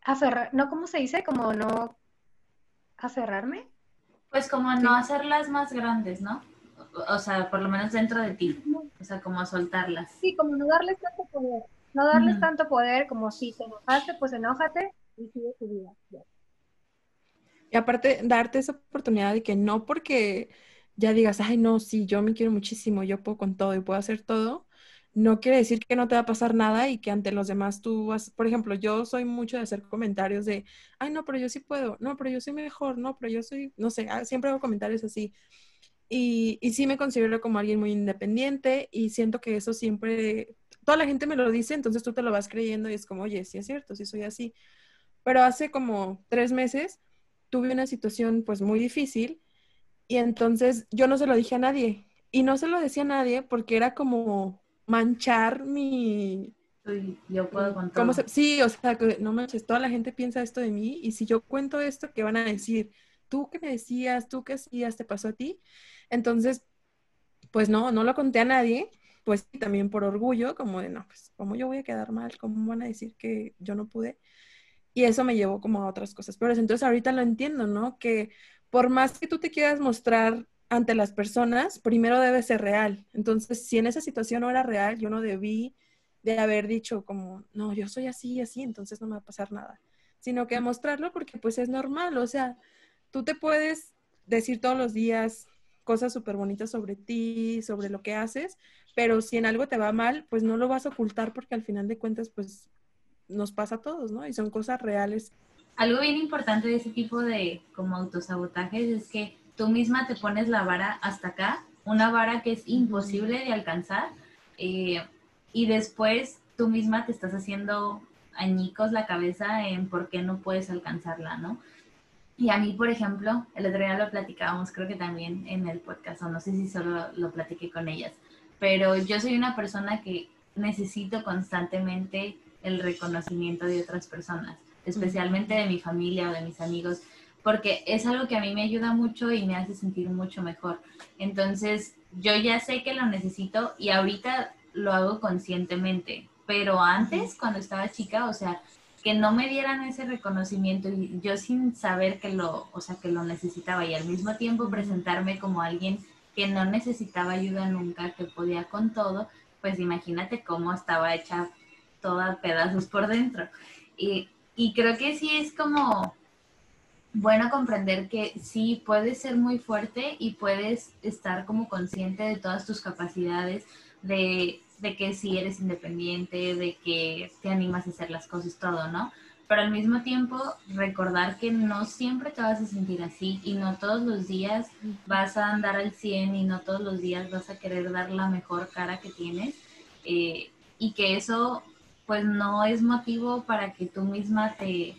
aferrar, no, ¿cómo se dice? Como no aferrarme. Pues como no hacerlas más grandes, ¿no? o sea, por lo menos dentro de ti, o sea, como soltarlas. Sí, como no darles tanto poder, no darles tanto poder como si te enojaste, pues enójate y sigue tu vida. Y aparte, darte esa oportunidad de que no porque ya digas, ay, no, sí, yo me quiero muchísimo, yo puedo con todo y puedo hacer todo, no quiere decir que no te va a pasar nada y que ante los demás tú vas, por ejemplo, yo soy mucho de hacer comentarios de, ay, no, pero yo sí puedo, no, pero yo soy mejor, no, pero yo soy, no sé, ah, siempre hago comentarios así. Y, y sí me considero como alguien muy independiente y siento que eso siempre, toda la gente me lo dice, entonces tú te lo vas creyendo y es como, oye, sí es cierto, sí soy así. Pero hace como tres meses tuve una situación pues muy difícil y entonces yo no se lo dije a nadie. Y no se lo decía a nadie porque era como manchar mi... yo puedo contar. Sí, o sea, que no manches, toda la gente piensa esto de mí y si yo cuento esto, ¿qué van a decir? ¿Tú qué me decías? ¿Tú qué hacías? ¿Te pasó a ti? Entonces, pues no, no lo conté a nadie, pues también por orgullo, como de, no, pues, ¿cómo yo voy a quedar mal? ¿Cómo van a decir que yo no pude? Y eso me llevó como a otras cosas Pero Entonces ahorita lo entiendo, ¿no? Que por más que tú te quieras mostrar ante las personas, primero debe ser real. Entonces, si en esa situación no era real, yo no debí de haber dicho como, no, yo soy así así, entonces no me va a pasar nada. Sino que mostrarlo porque pues es normal, o sea, tú te puedes decir todos los días cosas súper bonitas sobre ti, sobre lo que haces, pero si en algo te va mal, pues no lo vas a ocultar porque al final de cuentas, pues nos pasa a todos, ¿no? Y son cosas reales. Algo bien importante de ese tipo de como autosabotajes es que tú misma te pones la vara hasta acá, una vara que es imposible de alcanzar, eh, y después tú misma te estás haciendo añicos la cabeza en por qué no puedes alcanzarla, ¿no? Y a mí, por ejemplo, el otro día lo platicábamos, creo que también en el podcast, o no sé si solo lo platiqué con ellas, pero yo soy una persona que necesito constantemente el reconocimiento de otras personas, especialmente de mi familia o de mis amigos porque es algo que a mí me ayuda mucho y me hace sentir mucho mejor. Entonces, yo ya sé que lo necesito y ahorita lo hago conscientemente, pero antes, cuando estaba chica, o sea, que no me dieran ese reconocimiento y yo sin saber que lo, o sea, que lo necesitaba y al mismo tiempo presentarme como alguien que no necesitaba ayuda nunca, que podía con todo, pues imagínate cómo estaba hecha toda pedazos por dentro. Y, y creo que sí es como bueno comprender que sí puedes ser muy fuerte y puedes estar como consciente de todas tus capacidades, de, de, que sí eres independiente, de que te animas a hacer las cosas, todo, ¿no? Pero al mismo tiempo recordar que no siempre te vas a sentir así y no todos los días vas a andar al 100 y no todos los días vas a querer dar la mejor cara que tienes eh, y que eso pues no es motivo para que tú misma te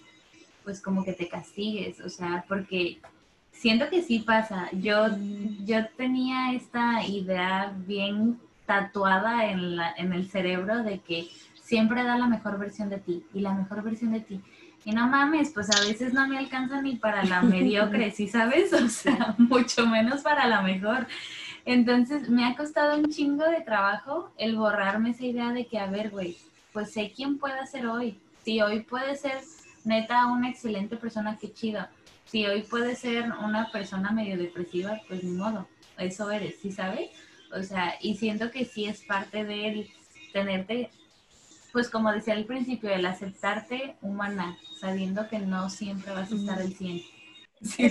pues como que te castigues, o sea, porque siento que sí pasa. Yo, yo tenía esta idea bien tatuada en, la, en el cerebro de que siempre da la mejor versión de ti y la mejor versión de ti. Y no mames, pues a veces no me alcanza ni para la mediocre, ¿sí sabes? O sea, mucho menos para la mejor. Entonces me ha costado un chingo de trabajo el borrarme esa idea de que, a ver, güey, pues sé quién puede ser hoy. Si hoy puede ser neta, una excelente persona, qué chido. Si hoy puedes ser una persona medio depresiva, pues ni modo, eso eres, ¿sí sabes? O sea, y siento que sí es parte de tenerte, pues como decía al principio, el aceptarte humana, sabiendo que no siempre vas a estar al 100.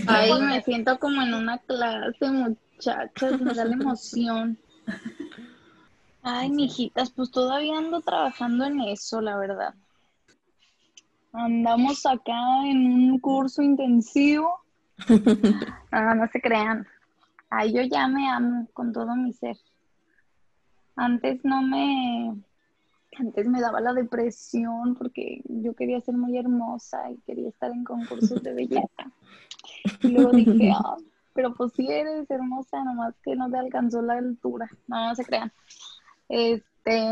Ay, me siento como en una clase, muchachos, me da la emoción. Ay, mijitas, pues todavía ando trabajando en eso, la verdad. Andamos acá en un curso intensivo. No, no se crean. Ay, yo ya me amo con todo mi ser. Antes no me, antes me daba la depresión porque yo quería ser muy hermosa y quería estar en concursos de belleza. Y luego dije, ah, pero pues si eres hermosa, nomás que no te alcanzó la altura. No, no se crean. Este,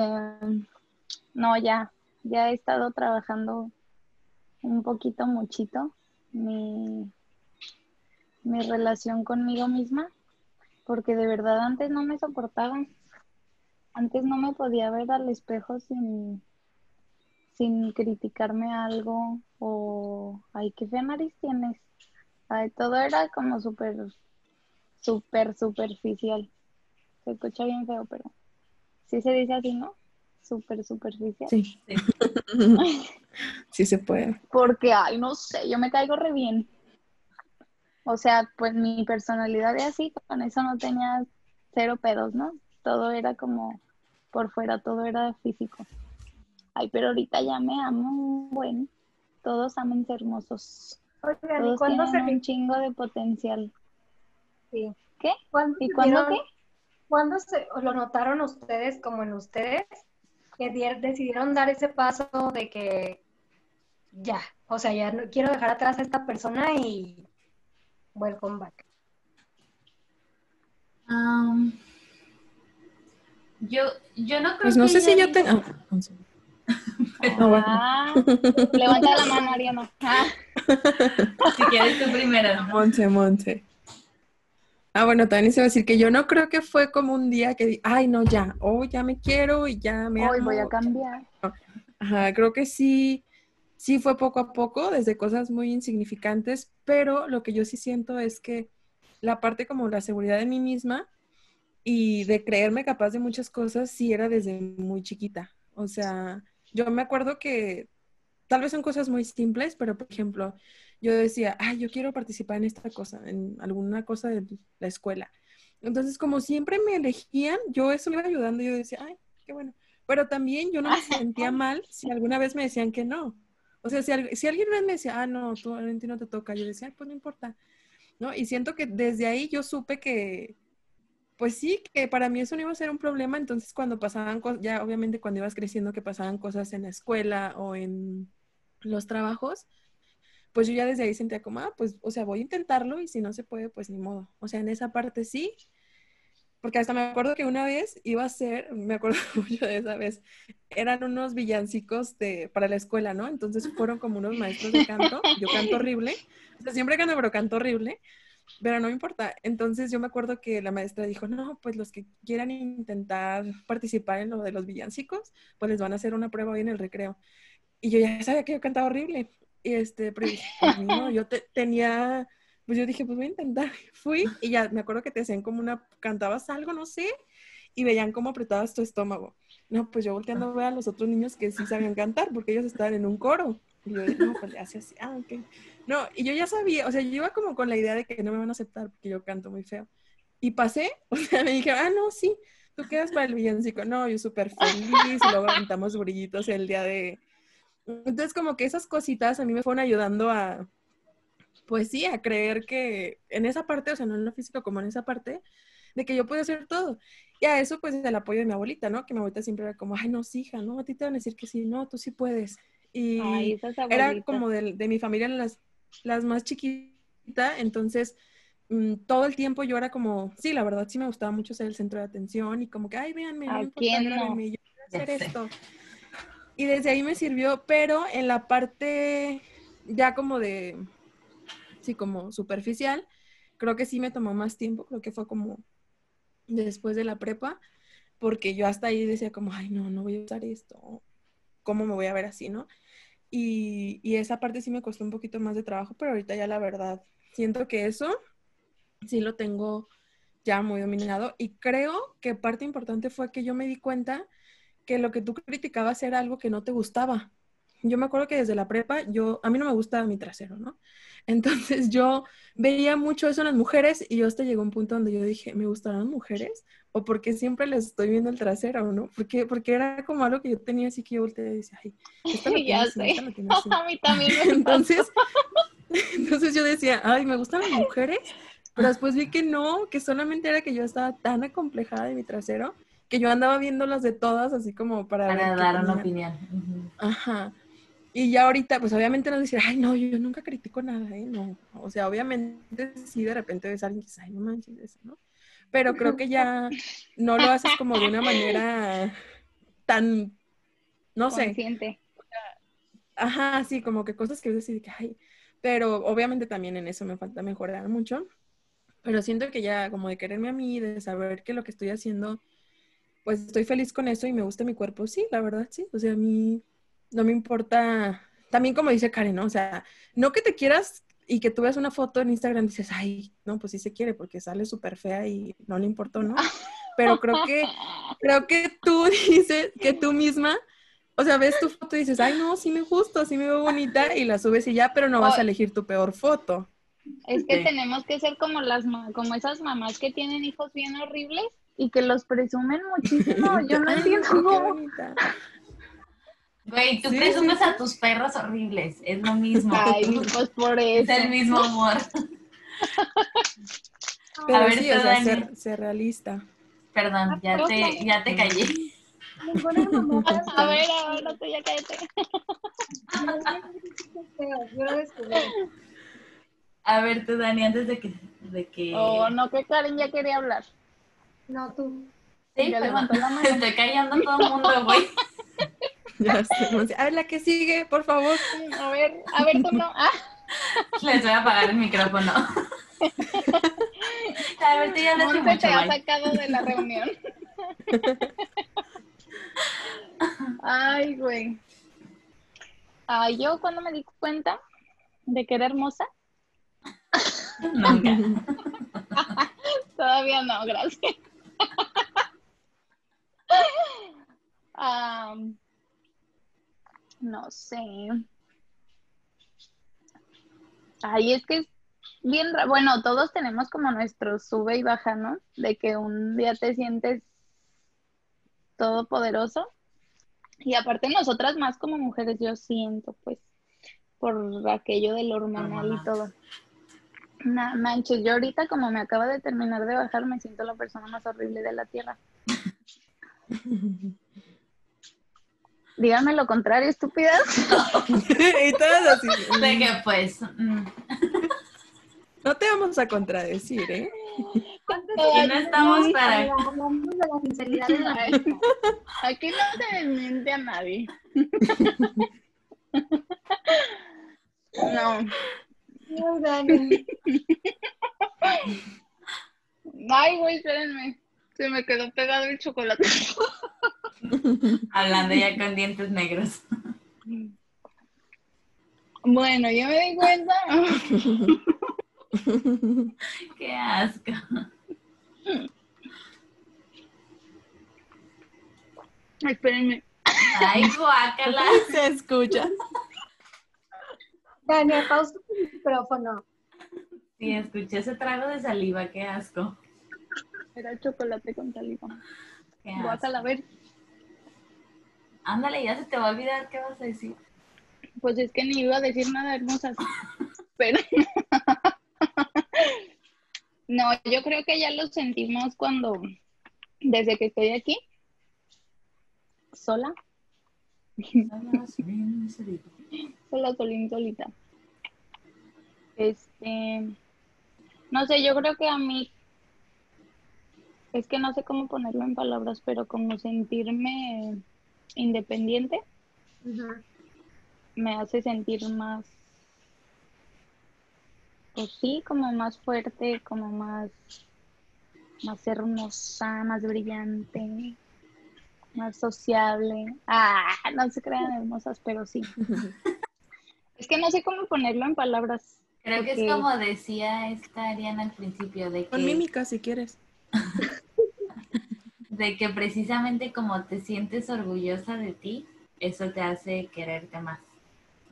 no, ya, ya he estado trabajando un poquito, muchito, mi, mi relación conmigo misma, porque de verdad antes no me soportaba. Antes no me podía ver al espejo sin, sin criticarme algo o, ay, qué fea nariz tienes. Ay, todo era como súper, súper superficial. Se escucha bien feo, pero sí se dice así, ¿no? Súper superficial. Sí. sí se puede. Porque, ay, no sé, yo me caigo re bien. O sea, pues mi personalidad es así, con eso no tenía cero pedos, ¿no? Todo era como por fuera todo era físico. Ay, pero ahorita ya me amo, bueno, todos aman hermosos. Oigan, ¿y Todos cuándo tienen se un chingo de potencial. sí. ¿Qué? ¿Cuándo ¿Y se cuándo qué? ¿Cuándo se, lo notaron ustedes como en ustedes que dier- decidieron dar ese paso de que ya, o sea, ya no quiero dejar atrás a esta persona y welcome back? Am, yo, yo no creo Pues no que sé si yo tengo... Ah. No. Ah, levanta la mano, Ariana. Ah, Si quieres tú primero. Monte, Monte. Ah, bueno, también se va a decir que yo no creo que fue como un día que, di- ay, no, ya, oh, ya me quiero y ya me hoy voy a amo. cambiar. Ajá, creo que sí, sí fue poco a poco, desde cosas muy insignificantes, pero lo que yo sí siento es que la parte como la seguridad de mí misma y de creerme capaz de muchas cosas sí era desde muy chiquita. O sea, yo me acuerdo que tal vez son cosas muy simples, pero por ejemplo, yo decía, ay, yo quiero participar en esta cosa, en alguna cosa de la escuela. Entonces, como siempre me elegían, yo eso me iba ayudando yo decía, ay, qué bueno. Pero también yo no me sentía mal si alguna vez me decían que no. O sea, si, si alguien me decía, ah, no, tú a ti no te toca, yo decía, "Ay, pues no importa. ¿No? Y siento que desde ahí yo supe que, pues sí, que para mí eso no iba a ser un problema. Entonces, cuando pasaban cosas, ya obviamente cuando ibas creciendo, que pasaban cosas en la escuela o en los trabajos, pues yo ya desde ahí sentía como, ah, pues, o sea, voy a intentarlo y si no se puede, pues ni modo. O sea, en esa parte sí, porque hasta me acuerdo que una vez iba a ser, me acuerdo mucho de esa vez, eran unos villancicos de, para la escuela, ¿no? Entonces fueron como unos maestros de canto, yo canto horrible, o sea, siempre canto, pero canto horrible, pero no me importa. Entonces yo me acuerdo que la maestra dijo, no, pues los que quieran intentar participar en lo de los villancicos, pues les van a hacer una prueba hoy en el recreo. Y yo ya sabía que yo cantaba horrible. Y este, pero dije, yo te- tenía, pues yo dije, pues voy a intentar. Fui y ya me acuerdo que te hacían como una, cantabas algo, no sé, y veían cómo apretabas tu estómago. No, pues yo volteando a ver a los otros niños que sí sabían cantar, porque ellos estaban en un coro. Y yo, no, pues le hace así, ah, ok. No, y yo ya sabía, o sea, yo iba como con la idea de que no me van a aceptar porque yo canto muy feo. Y pasé, o sea, me dijeron, ah, no, sí, tú quedas para el villancico. No, yo súper feliz, y luego aventamos brillitos el día de... Entonces, como que esas cositas a mí me fueron ayudando a, pues sí, a creer que en esa parte, o sea, no en lo físico, como en esa parte, de que yo puedo hacer todo. Y a eso, pues, el apoyo de mi abuelita, ¿no? Que mi abuelita siempre era como, ay, no, sí, hija, no, a ti te van a decir que sí, no, tú sí puedes. Y Ay, era como de, de mi familia las, las más chiquitas, entonces mm, todo el tiempo yo era como, sí, la verdad sí me gustaba mucho ser el centro de atención y como que, ay, véanme, no ¿A me importa, no? yo quiero hacer esto. Y desde ahí me sirvió, pero en la parte ya como de, sí, como superficial, creo que sí me tomó más tiempo, creo que fue como después de la prepa, porque yo hasta ahí decía como, ay, no, no voy a usar esto, ¿cómo me voy a ver así, no? Y, y esa parte sí me costó un poquito más de trabajo, pero ahorita ya la verdad, siento que eso sí lo tengo ya muy dominado y creo que parte importante fue que yo me di cuenta que lo que tú criticabas era algo que no te gustaba. Yo me acuerdo que desde la prepa, yo, a mí no me gustaba mi trasero, ¿no? Entonces yo veía mucho eso en las mujeres y yo hasta llegó un punto donde yo dije, ¿me gustarán las mujeres? ¿O porque siempre les estoy viendo el trasero, no? Porque, porque era como algo que yo tenía así que yo volteé y decía, ay, esta lo tiene Ya así, sé. esta lo tiene así. A mí también me Entonces, entonces yo decía, ay, me gustan las mujeres, pero después vi que no, que solamente era que yo estaba tan acomplejada de mi trasero que yo andaba viéndolas de todas así como para, Para dar una opinión. Aja. Y ya ahorita, pues obviamente no decir, ay, no, yo nunca critico nada, ¿eh? No. O sea, obviamente sí de repente ves a alguien que dice, ay, no manches eso, ¿no? Pero creo que ya no lo haces como de una manera tan, no sé, consciente. Ajá, sí, como que cosas que decir que, ay, pero obviamente también en eso me falta mejorar mucho, pero siento que ya como de quererme a mí, de saber que lo que estoy haciendo, pues estoy feliz con eso y me gusta mi cuerpo, sí, la verdad, sí, o sea, a mí no me importa, también como dice Karen, ¿no? O sea, no que te quieras y que tú veas una foto en Instagram y dices, ay, no, pues sí se quiere porque sale súper fea y no le importó, ¿no? Pero creo que creo que tú dices que tú misma, o sea, ves tu foto y dices, ay, no, sí me gusta, sí me veo bonita, y la subes y ya, pero no vas a elegir tu peor foto. Es que Sí. tenemos que ser como las ma- como esas mamás que tienen hijos bien horribles y que los presumen muchísimo. Yo no entiendo cómo. Güey, tú Sí, presumes sí, sí. a tus perros horribles, es lo mismo. Ay, pues por es eso. el mismo amor. Pero ver, sí, o sea, Dani. ser, ser realista. Perdón, ya te, ya te callé. A ver, a ver, no te ya cállate. Yo lo descubrí. A ver tú, Dani, antes de que... De que... Oh, no, que Karen ya quería hablar. No, tú. Sí, ya levantó la mano. Estoy callando a todo el mundo, güey. Ya sé. A ver, la que sigue, por favor. A ver, a ver, tú no. Ah, Les voy a apagar el micrófono. A ver, tú ya te ha bye. sacado de la reunión. Ay, güey. Ah, yo cuando me di cuenta de que era hermosa, Nunca. todavía no, gracias. No sé. Ay, es que es bien, bueno, todos tenemos como nuestro sube y baja, ¿no? De que un día te sientes todopoderoso y aparte nosotras más como mujeres yo siento, pues, por aquello del hormonal y todo. No manches, yo ahorita como me acaba de terminar de bajar me siento la persona más horrible de la tierra. Díganme lo contrario, estúpidas. y todas así. De que pues... mm, No te vamos a contradecir, ¿eh? Y no estamos para... Aquí no se desmiente a nadie. No. Ay, Dani. Ay, güey, espérenme. Se me quedó pegado el chocolate. Hablando ya con dientes negros. Bueno, yo me di cuenta. Qué asco. Espérenme. Ay, guácala. Se escucha. Dani, pausa tu micrófono. Sí, escuché ese trago de saliva, qué asco. Era chocolate con saliva. Qué Guácala, a asco. ver. Ándale, ya se te va a olvidar qué vas a decir. Pues es que ni iba a decir nada hermosas. Pero. No, yo creo que ya lo sentimos cuando. Desde que estoy aquí. Sola. Sola, solín, solita. Este. No sé, yo creo que a mí. Es que no sé cómo ponerlo en palabras, pero como sentirme independiente me hace sentir más, pues sí, como más fuerte, como más, más hermosa, más brillante, más sociable. Ah, no se crean hermosas, pero sí. Es que no sé cómo ponerlo en palabras. Creo que es como decía esta Ariana al principio, de Con que, mímica, si quieres. de que precisamente como te sientes orgullosa de ti, eso te hace quererte más.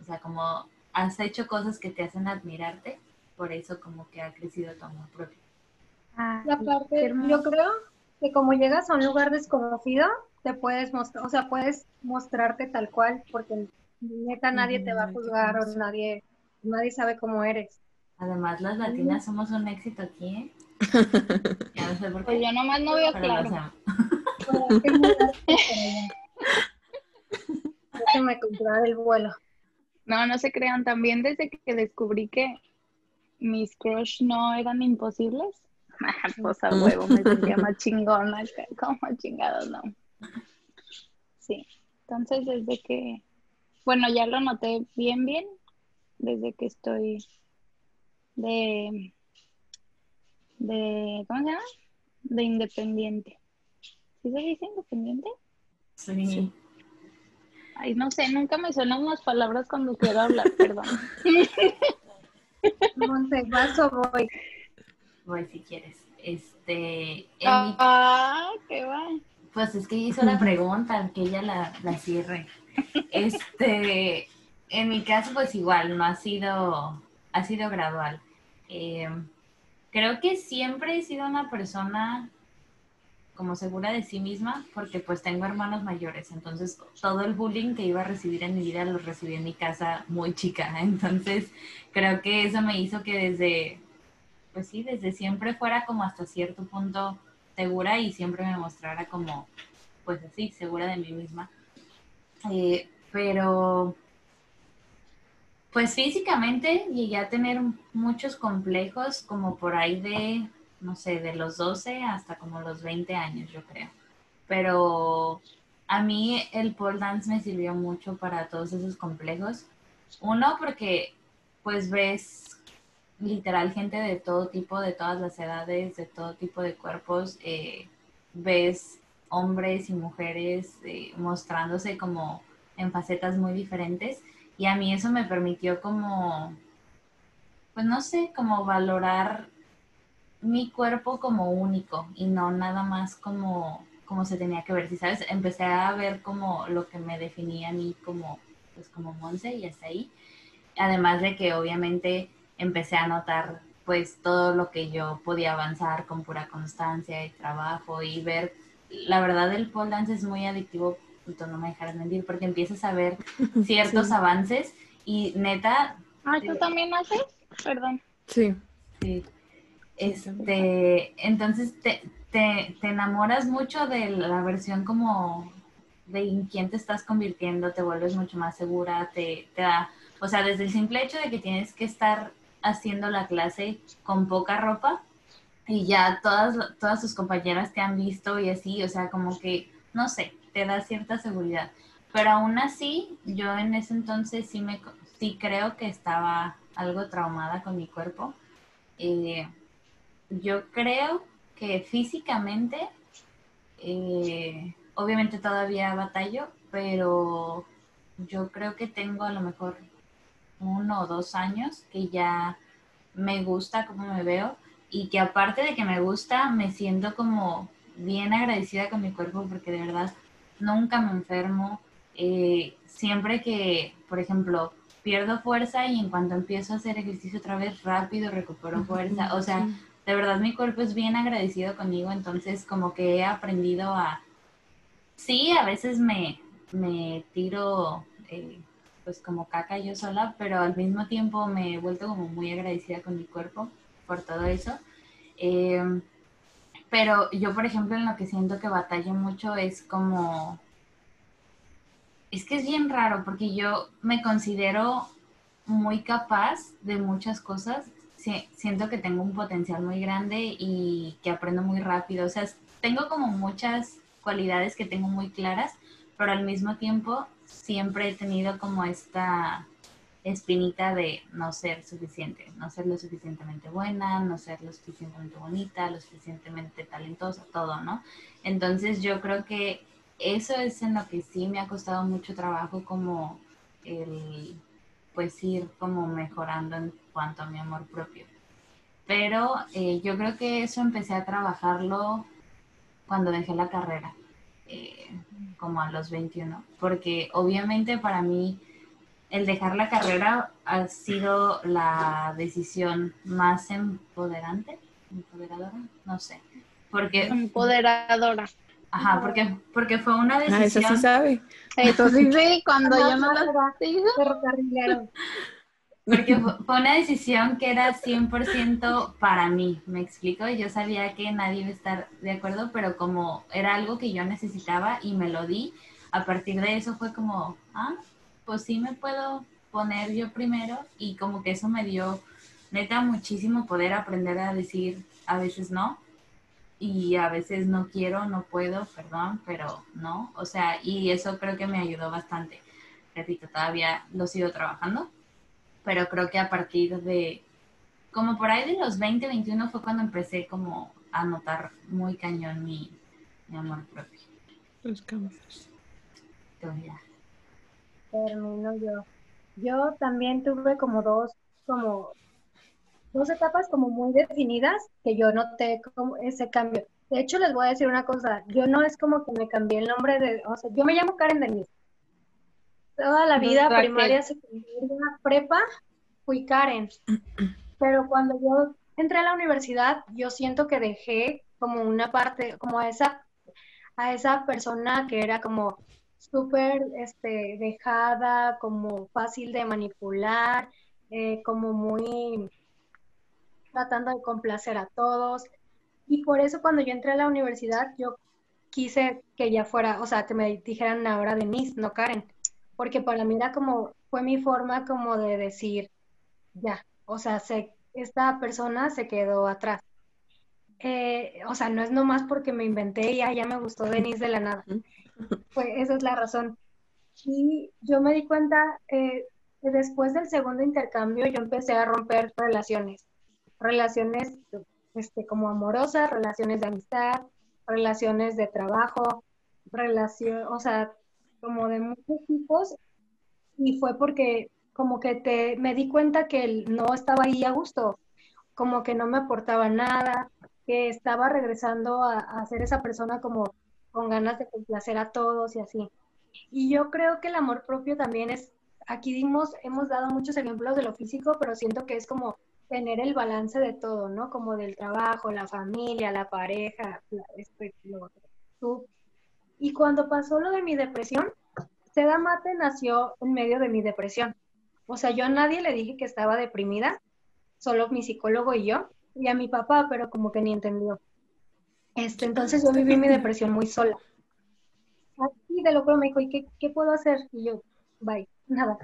O sea, como has hecho cosas que te hacen admirarte, por eso como que ha crecido tu amor propio. Ah, Y aparte, yo creo que como llegas a un lugar desconocido, te puedes mostrar, o sea, puedes mostrarte tal cual, porque neta nadie te va a qué juzgar o nadie, nadie sabe cómo eres. Además, las latinas somos un éxito aquí, ¿eh? Ya no sé por Pues qué, yo nomás no veo pero claro. comprar el vuelo. No, no se crean. También desde que descubrí que mis crush no eran imposibles, pues a huevo me sentía más chingona, como chingados, no. Sí, entonces desde que, bueno, ya lo noté bien, bien, desde que estoy de, de, ¿cómo se llama? De independiente. ¿Sí se dice independiente? Sí. Ay, no sé, nunca me suenan las palabras cuando quiero hablar, perdón. Monte, vas o voy. Voy si quieres. Este, en mi Ah, qué va. Pues es que hizo la pregunta, que ella la, la cierre. Este, en mi caso, pues igual, no ha sido, ha sido gradual. Eh, creo que siempre he sido una persona como segura de sí misma porque pues tengo hermanos mayores, entonces todo el bullying que iba a recibir en mi vida lo recibí en mi casa muy chica, entonces creo que eso me hizo que desde, pues sí, desde siempre fuera como hasta cierto punto segura y siempre me mostrara como, pues así, segura de mí misma. Eh, pero, pues físicamente llegué a tener muchos complejos como por ahí de no sé, de los 12 hasta como los 20 años, yo creo. Pero a mí el pole dance me sirvió mucho para todos esos complejos. Uno, porque pues ves literal gente de todo tipo, de todas las edades, de todo tipo de cuerpos. Eh, ves hombres y mujeres eh, mostrándose como en facetas muy diferentes. Y a mí eso me permitió como, pues no sé, como valorar mi cuerpo como único y no nada más como, como se tenía que ver. Si sabes, empecé a ver como lo que me definía a mí como, pues como Monse y hasta ahí. Además de que obviamente empecé a notar pues todo lo que yo podía avanzar con pura constancia y trabajo y ver, la verdad el pole dance es muy adictivo, no me dejarás mentir, porque empiezas a ver ciertos avances y neta... Ah, ¿tú también haces? Perdón. Sí. Sí, este, entonces te, te, enamoras mucho de la versión como de en quién te estás convirtiendo, te vuelves mucho más segura, te, te da, o sea, desde el simple hecho de que tienes que estar haciendo la clase con poca ropa y ya todas, todas tus compañeras te han visto y así, o sea, como que, no sé, te da cierta seguridad. Pero aún así, yo en ese entonces sí, me, sí creo que estaba algo traumada con mi cuerpo. Eh, yo creo que físicamente, eh, obviamente todavía batallo, pero yo creo que tengo a lo mejor uno o dos años que ya me gusta cómo me veo y que aparte de que me gusta, me siento como bien agradecida con mi cuerpo porque de verdad nunca me enfermo. Eh, siempre que, por ejemplo, pierdo fuerza y en cuanto empiezo a hacer ejercicio otra vez rápido recupero fuerza. O sea, de verdad mi cuerpo es bien agradecido conmigo, entonces como que he aprendido a, sí, a veces me, me tiro eh, pues como caca yo sola, pero al mismo tiempo me he vuelto como muy agradecida con mi cuerpo por todo eso. Em, pero yo, por ejemplo, en lo que siento que batallo mucho es como, es que es bien raro porque yo me considero muy capaz de muchas cosas siento que tengo un potencial muy grande y que aprendo muy rápido. O sea, tengo como muchas cualidades que tengo muy claras, pero al mismo tiempo siempre he tenido como esta espinita de no ser suficiente, no ser lo suficientemente buena, no ser lo suficientemente bonita, lo suficientemente talentosa, todo, ¿no? Entonces yo creo que eso es en lo que sí me ha costado mucho trabajo como el pues ir como mejorando en cuanto a mi amor propio. Pero eh, yo creo que eso empecé a trabajarlo cuando dejé la carrera, eh, como a los 21, porque obviamente para mí el dejar la carrera ha sido la decisión más empoderante, empoderadora, no sé, porque... Empoderadora. Ajá, porque, porque fue una decisión... Ah, eso sí sabe. Eso sí, sí, cuando yo no lo Porque fue una decisión que era 100% para mí, me explico. Yo sabía que nadie iba a estar de acuerdo, pero como era algo que yo necesitaba y me lo di, a partir de eso fue como, ah, pues sí me puedo poner yo primero y como que eso me dio neta muchísimo poder aprender a decir a veces no y a veces no quiero, no puedo, perdón, pero no, o sea, y eso creo que me ayudó bastante. Repito, todavía lo sigo trabajando, pero creo que a partir de, como por ahí de los 20, 21 fue cuando empecé como a notar muy cañón mi, amor propio. Los cambios. Termino yo. Yo también tuve como dos, como dos etapas como muy definidas que yo noté como ese cambio. De hecho, les voy a decir una cosa, yo no es como que me cambié el nombre de, o sea, yo me llamo Karen Denise. Toda la vida, primaria, secundaria, prepa, fui Karen. Pero cuando yo entré a la universidad, yo siento que dejé como una parte, como esa a esa persona que era como súper este, dejada, como fácil de manipular, eh, como muy tratando de complacer a todos. Y por eso cuando yo entré a la universidad, yo quise que ya fuera, o sea, que me dijeran ahora Denise, no Karen, porque para mí era como, fue mi forma como de decir, ya, o sea, se, esta persona se quedó atrás. Eh, o sea, no es nomás porque me inventé y ya me gustó Denise de la nada. Pues esa es la razón. Y yo me di cuenta, eh, después del segundo intercambio, yo empecé a romper relaciones. Relaciones este, como amorosas, relaciones de amistad, relaciones de trabajo, relación, o sea, como de muchos tipos. Y fue porque como que te, me di cuenta que no estaba ahí a gusto, como que no me aportaba nada, que estaba regresando a, a ser esa persona como con ganas de complacer a todos y así. Y yo creo que el amor propio también es, aquí dimos, hemos dado muchos ejemplos de lo físico, pero siento que es como tener el balance de todo, ¿no? Como del trabajo, la familia, la pareja, este, lo, tú. Y cuando pasó lo de mi depresión, Seda Mate nació en medio de mi depresión. O sea, yo a nadie le dije que estaba deprimida, solo mi psicólogo y yo, y a mi papá, pero como que ni entendió. Este, entonces yo viví mi depresión muy sola. Así de lo que me dijo, ¿y qué, qué, puedo hacer? Y yo, bye, nada.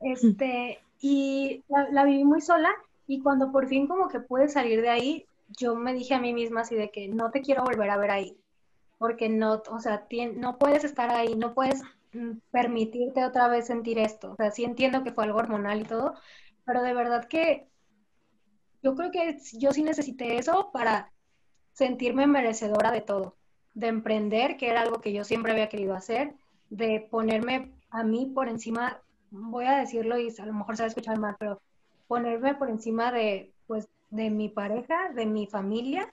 Este, y la, la, viví muy sola y cuando por fin como que pude salir de ahí, yo me dije a mí misma así de que no te quiero volver a ver ahí, porque no, o sea, no puedes estar ahí, no puedes mm, permitirte otra vez sentir esto. O sea, sí entiendo que fue algo hormonal y todo, pero de verdad que yo creo que yo sí necesité eso para sentirme merecedora de todo, de emprender, que era algo que yo siempre había querido hacer, de ponerme a mí por encima, voy a decirlo y a lo mejor se va a escuchar mal, pero ponerme por encima de, pues, de mi pareja, de mi familia,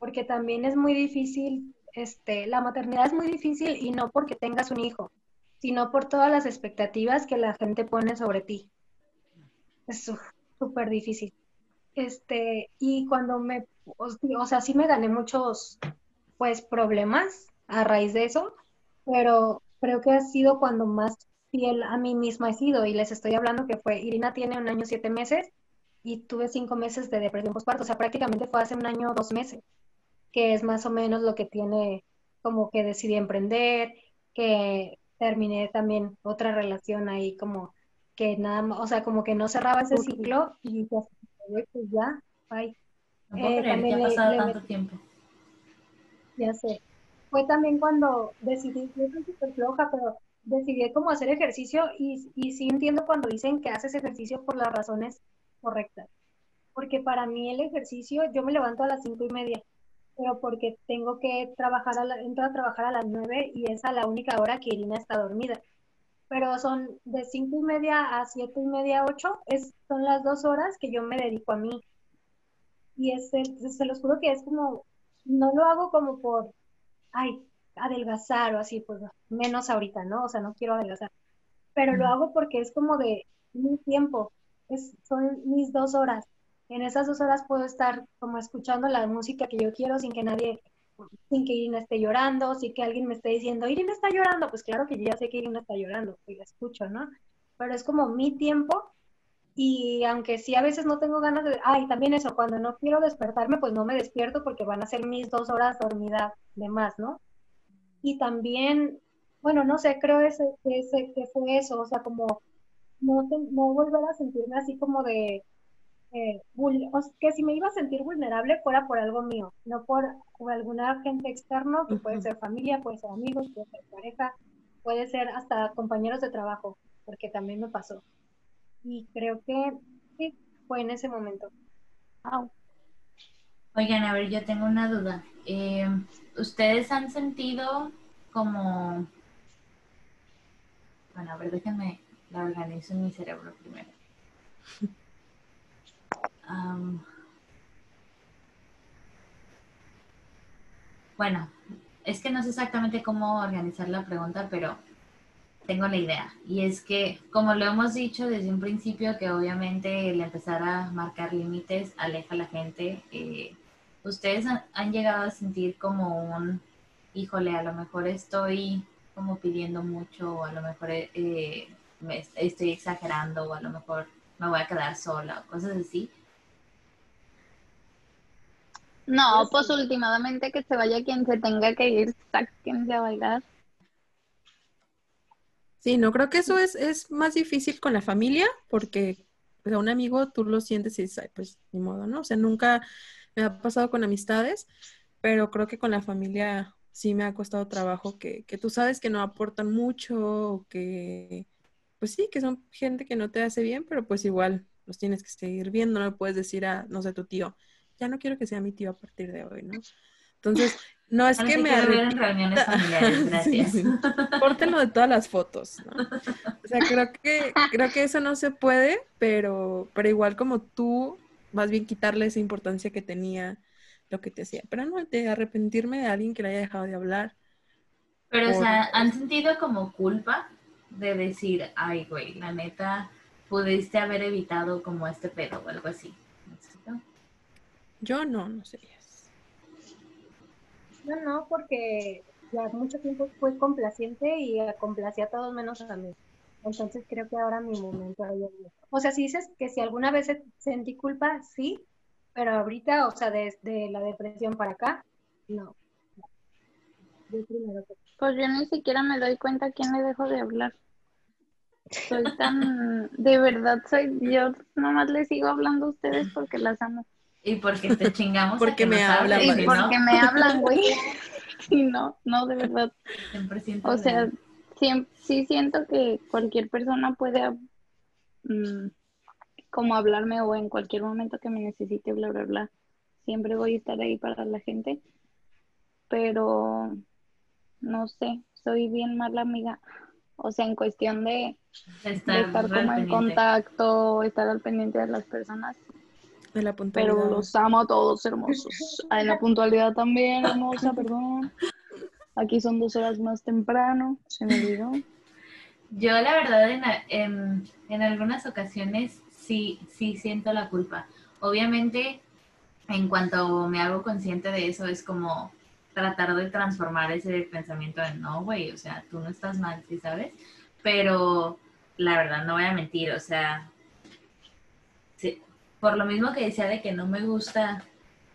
porque también es muy difícil, este, la maternidad es muy difícil y no porque tengas un hijo, sino por todas las expectativas que la gente pone sobre ti. Es súper difícil. Este, y cuando me o sea, sí me gané muchos, pues, problemas a raíz de eso, pero creo que ha sido cuando más fiel a mí misma he sido y les estoy hablando que fue, Irina tiene un año, siete meses y tuve cinco meses de depresión postparto, o sea, prácticamente fue hace un año, dos meses, que es más o menos lo que tiene como que decidí emprender, que terminé también otra relación ahí como que nada más, o sea, como que no cerraba ese ciclo y pues ya, bye. Eh, también ha pasado tanto tiempo. Ya sé. Fue también cuando decidí, yo soy súper floja, pero decidí como hacer ejercicio y, y sí entiendo cuando dicen que haces ejercicio por las razones correctas. Porque para mí el ejercicio, yo me levanto a las cinco y media, pero porque tengo que trabajar, a la, entro a trabajar a las nueve y es a la única hora que Irina está dormida. Pero son de cinco y media a siete y media, ocho, es, son las dos horas que yo me dedico a mí y es, se los juro que es como, no lo hago como por, ay, adelgazar o así, pues menos ahorita, ¿no? O sea, no quiero adelgazar, pero lo hago porque es como de mi tiempo, es, son mis dos horas. En esas dos horas puedo estar como escuchando la música que yo quiero sin que nadie, sin que Irina esté llorando, sin que alguien me esté diciendo, Irina está llorando, pues claro que yo ya sé que Irina está llorando, y la escucho, ¿no? Pero es como mi tiempo y aunque sí a veces no tengo ganas de, ay, también eso, cuando no quiero despertarme, pues no me despierto porque van a ser mis dos horas dormida de más, ¿no? Y también, bueno, no sé, creo ese, que fue eso, o sea, como no, no volver a sentirme así como de, eh, que si me iba a sentir vulnerable fuera por algo mío, no por, por alguna gente externo, que puede ser familia, puede ser amigos, puede ser pareja, puede ser hasta compañeros de trabajo, porque también me pasó y creo que sí, fue en ese momento. Oigan, a ver, yo tengo una duda. Eh, ¿Ustedes han sentido como... Bueno, a ver, déjenme la organizo en mi cerebro primero. bueno, es que no sé exactamente cómo organizar la pregunta, pero tengo la idea. Y es que, como lo hemos dicho desde un principio, que obviamente el empezar a marcar límites aleja a la gente, eh, ustedes han, llegado a sentir como un híjole, a lo mejor estoy como pidiendo mucho, o a lo mejor eh, me estoy exagerando, o a lo mejor me voy a quedar sola, o cosas así. No, pues últimamente que se vaya quien se tenga que ir, sáquense a bailar. Sí, no creo que eso es, es más difícil con la familia, porque pues, a un amigo tú lo sientes y dices, pues ni modo, ¿no? O sea, nunca me ha pasado con amistades, pero creo que con la familia sí me ha costado trabajo que, que tú sabes que no aportan mucho, o que, pues sí, que son gente que no te hace bien, pero pues igual los tienes que seguir viendo, no puedes decir a, no sé, tu tío, ya no quiero que sea mi tío a partir de hoy, ¿no? Entonces, no es que me arrepienta. gracias. de todas las fotos, ¿no? O sea, creo que, creo que eso no se puede, pero, pero igual como tú, más bien quitarle esa importancia que tenía lo que te hacía. Pero no, de arrepentirme de alguien que le haya dejado de hablar. Pero, o sea, ¿han sentido como culpa de decir, ay, güey, la neta, pudiste haber evitado como este pedo o algo así? Yo no, no sé. Yo no, porque ya mucho tiempo fue complaciente y complacía a todos menos a mí. Entonces creo que ahora mi momento O sea, si dices que si alguna vez sentí culpa, sí, pero ahorita, o sea, desde la depresión para acá, no. Yo primero Pues yo ni siquiera me doy cuenta a quién le dejo de hablar. Soy tan, de verdad soy, yo nomás les sigo hablando a ustedes porque las amo. Y porque te chingamos. porque me hablan. Y porque me hablan, güey. Sí, no, no, de verdad. O sea, sí, siento que cualquier persona puede mm, como hablarme o en cualquier momento que me necesite, bla, bla, bla. Siempre voy a estar ahí para la gente. Pero, no sé, soy bien mala amiga. O sea, en cuestión de estar, como en contacto, estar al pendiente de las personas, la puntualidad. Pero los amo a todos hermosos. En la puntualidad también, hermosa, perdón. Aquí son dos horas más temprano, se me olvidó. Yo la verdad en, en, algunas ocasiones sí, sí siento la culpa. Obviamente, en cuanto me hago consciente de eso, es como tratar de transformar ese pensamiento en no, güey, o sea, tú no estás mal, ¿sí sabes? Pero la verdad, no voy a mentir, o sea, por lo mismo que decía de que no me gusta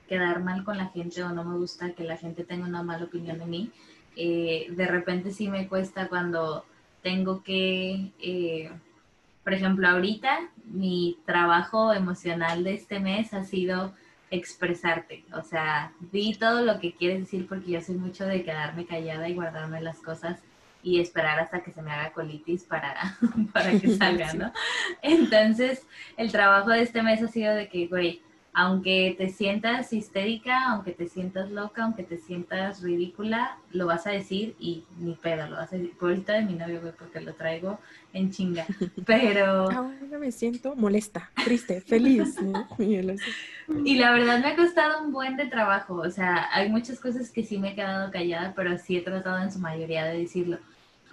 quedar mal con la gente o no me gusta que la gente tenga una mala opinión de mí, eh, de repente sí me cuesta cuando tengo que, eh, por ejemplo, ahorita mi trabajo emocional de este mes ha sido expresarte, o sea, di todo lo que quieres decir porque yo soy mucho de quedarme callada y guardarme las cosas y esperar hasta que se me haga colitis para, para que salga, ¿no? Entonces, el trabajo de este mes ha sido de que, güey, aunque te sientas histérica, aunque te sientas loca, aunque te sientas ridícula, lo vas a decir y ni pedo, lo vas a decir. Pobrecita de mi novio, güey, porque lo traigo en chinga. Pero. Ahora me siento molesta, triste, feliz, ¿no? y la verdad me ha costado un buen de trabajo. O sea, hay muchas cosas que sí me he quedado callada, pero sí he tratado en su mayoría de decirlo.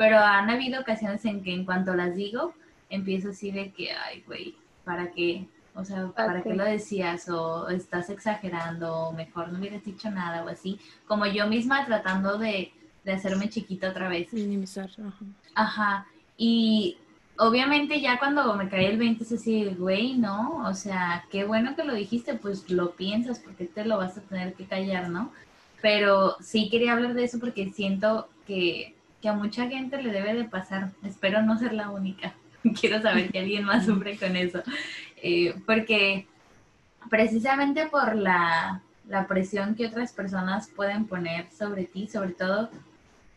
Pero han habido ocasiones en que en cuanto las digo, empiezo así de que, ay, güey, ¿para qué? O sea, ¿para qué lo decías? O estás exagerando, o mejor no hubieras dicho nada, o así. Como yo misma tratando de, de hacerme chiquita otra vez. Minimizar, ajá. Ajá. Y obviamente ya cuando me cae el 20 es así, güey, ¿no? O sea, qué bueno que lo dijiste, pues lo piensas porque te lo vas a tener que callar, ¿no? Pero sí quería hablar de eso porque siento que que a mucha gente le debe de pasar. Espero no ser la única. Quiero saber que alguien más sufre con eso. Eh, porque precisamente por la, la presión que otras personas pueden poner sobre ti, sobre todo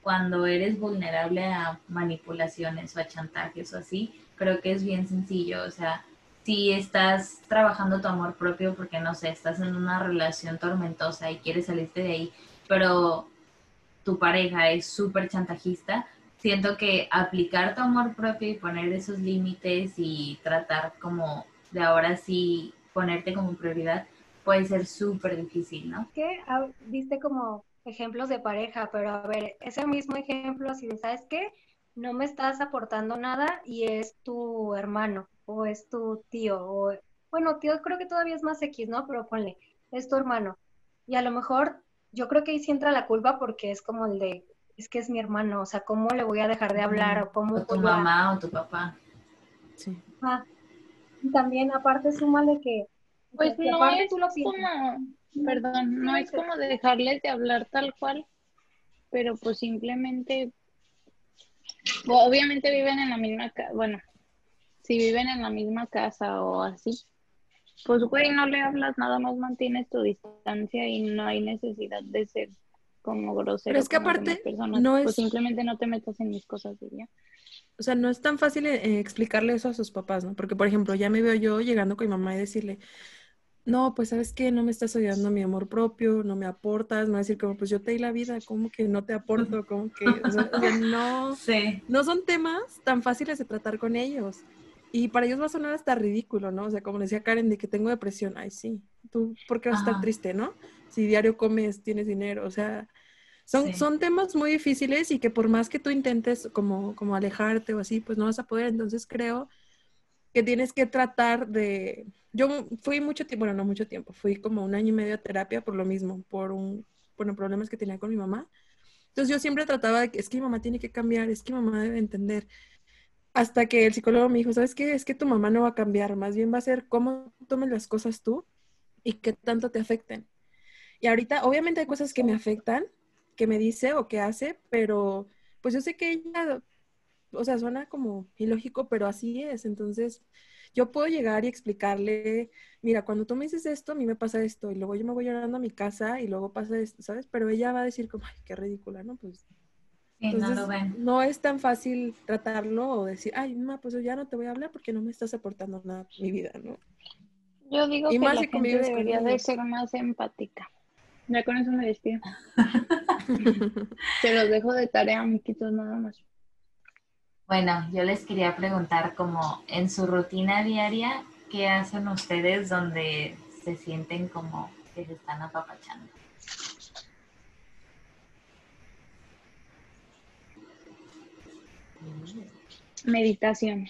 cuando eres vulnerable a manipulaciones o a chantajes o así, creo que es bien sencillo. O sea, si estás trabajando tu amor propio porque, no sé, estás en una relación tormentosa y quieres salirte de ahí, pero tu pareja es súper chantajista, siento que aplicar tu amor propio y poner esos límites y tratar como de ahora sí ponerte como prioridad puede ser súper difícil, ¿no? Que viste como ejemplos de pareja, pero a ver, ese mismo ejemplo, si sabes qué, no me estás aportando nada y es tu hermano o es tu tío o bueno, tío creo que todavía es más X, ¿no? Pero ponle, es tu hermano. Y a lo mejor yo creo que ahí sí entra la culpa porque es como el de, es que es mi hermano, o sea, ¿cómo le voy a dejar de hablar o cómo... O tu mamá o tu papá. Sí. Ah, también aparte súmale que... Pues no aparte es tú lo piensas. como, perdón, no es como dejarles de hablar tal cual, pero pues simplemente, obviamente viven en la misma casa, bueno, si viven en la misma casa o así, pues güey, no le hablas, nada más mantienes tu distancia y no hay necesidad de ser como grosero Pero es que aparte, personas, no pues es- simplemente no te metas en mis cosas y ya. O sea, no es tan fácil eh, explicarle eso a sus papás, ¿no? Porque, por ejemplo, ya me veo yo llegando con mi mamá y decirle, no, pues, ¿sabes qué? No me estás ayudando a mi amor propio, no me aportas, me va a decir como, pues yo te di la vida, ¿cómo que no te aporto? Como que, o sea, no, Sí. no son temas tan fáciles de tratar con ellos. Y para ellos va a sonar hasta ridículo, ¿no? O sea, como decía Karen, de que tengo depresión, ay, sí, ¿tú por qué vas a estar triste, no? Si diario comes, tienes dinero, o sea, son, Sí. son temas muy difíciles y que por más que tú intentes como, como alejarte o así, pues no vas a poder. Entonces creo que tienes que tratar de... Yo fui mucho tiempo, bueno, no mucho tiempo, fui como un año y medio a terapia por lo mismo, por un, bueno, problemas que tenía con mi mamá. Entonces yo siempre trataba de que es que mi mamá tiene que cambiar, es que mi mamá debe entender. Hasta que el psicólogo me dijo, ¿sabes qué? Es que tu mamá no va a cambiar, más bien va a ser cómo tomes las cosas tú y qué tanto te afecten. Y ahorita, obviamente hay cosas que me afectan, que me dice o que hace, pero pues yo sé que ella, o sea, suena como ilógico, pero así es. Entonces, yo puedo llegar y explicarle, mira, cuando tú me dices esto, a mí me pasa esto, y luego yo me voy llorando a mi casa y luego pasa esto, ¿sabes? Pero ella va a decir como, ay, qué ridícula, ¿no? Pues No entonces, lo ven. no es tan fácil tratarlo o decir, ay, mamá, pues ya no te voy a hablar porque no me estás aportando nada a mi vida, ¿no? Yo digo Y que más la gente debería de ser más empática. Ya con eso me despido. Se los dejo de tarea, amiguitos, nada más. Bueno, yo les quería preguntar como en su rutina diaria, ¿qué hacen ustedes donde se sienten como que se están apapachando? Meditación.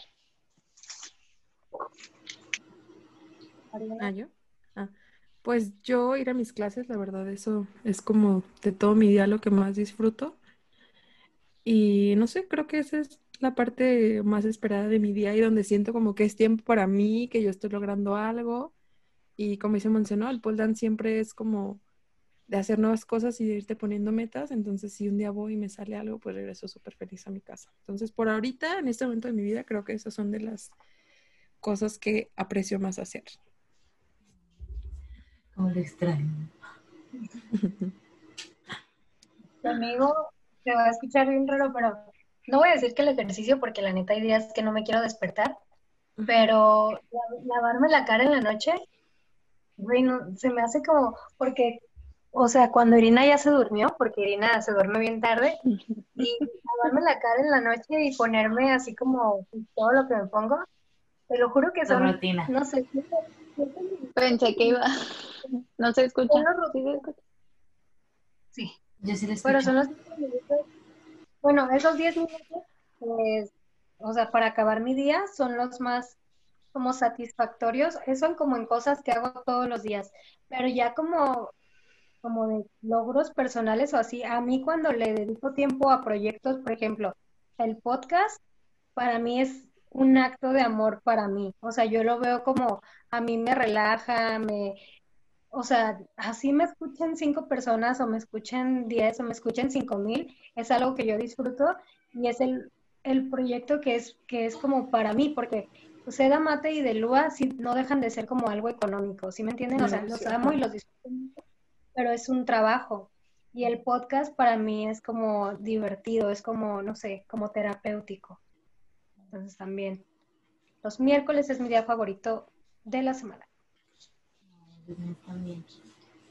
Ah, yo. Ah, pues yo ir a mis clases, la verdad, eso es como de todo mi día lo que más disfruto. Y no sé, creo que esa es la parte más esperada de mi día y donde siento como que es tiempo para mí, que yo estoy logrando algo. Y como dice ¿no? El pole siempre es como de hacer nuevas cosas y de irte poniendo metas. Entonces, si un día voy y me sale algo, pues regreso súper feliz a mi casa. Entonces, por ahorita, en este momento de mi vida, creo que esas son de las cosas que aprecio más hacer. Como lo extraño. Conmigo se va a escuchar bien raro, pero no voy a decir que el ejercicio porque la neta hay días que no me quiero despertar, pero la- lavarme la cara en la noche, güey, no, se me hace como, porque, o sea, cuando Irina ya se durmió, porque Irina se duerme bien tarde, y lavarme la cara en la noche y ponerme así como todo lo que me pongo, te lo juro que La son, rutina. no sé. Pensé que iba. No se escucha. Son los Sí se escucha. Sí. Yo sí les Pero escucho. son los 10 minutos. Bueno, esos 10 minutos, pues, o sea, para acabar mi día son los más como satisfactorios. Eso como en cosas que hago todos los días. Pero ya como, como de logros personales o así, a mí cuando le dedico tiempo a proyectos, por ejemplo, el podcast, para mí es un acto de amor para mí. O sea, yo lo veo como a mí me relaja, me, o sea, así me escuchen cinco personas o me escuchen diez o me escuchen cinco mil, es algo que yo disfruto y es el, el proyecto que es, que es como para mí, porque Seda Mate y Delúa sí no dejan de ser como algo económico, ¿sí me entienden? O sea, los amo y los disfruto mucho, pero es un trabajo. Y el podcast para mí es como divertido, es como, no sé, como terapéutico. Entonces también, los miércoles es mi día favorito de la semana. También.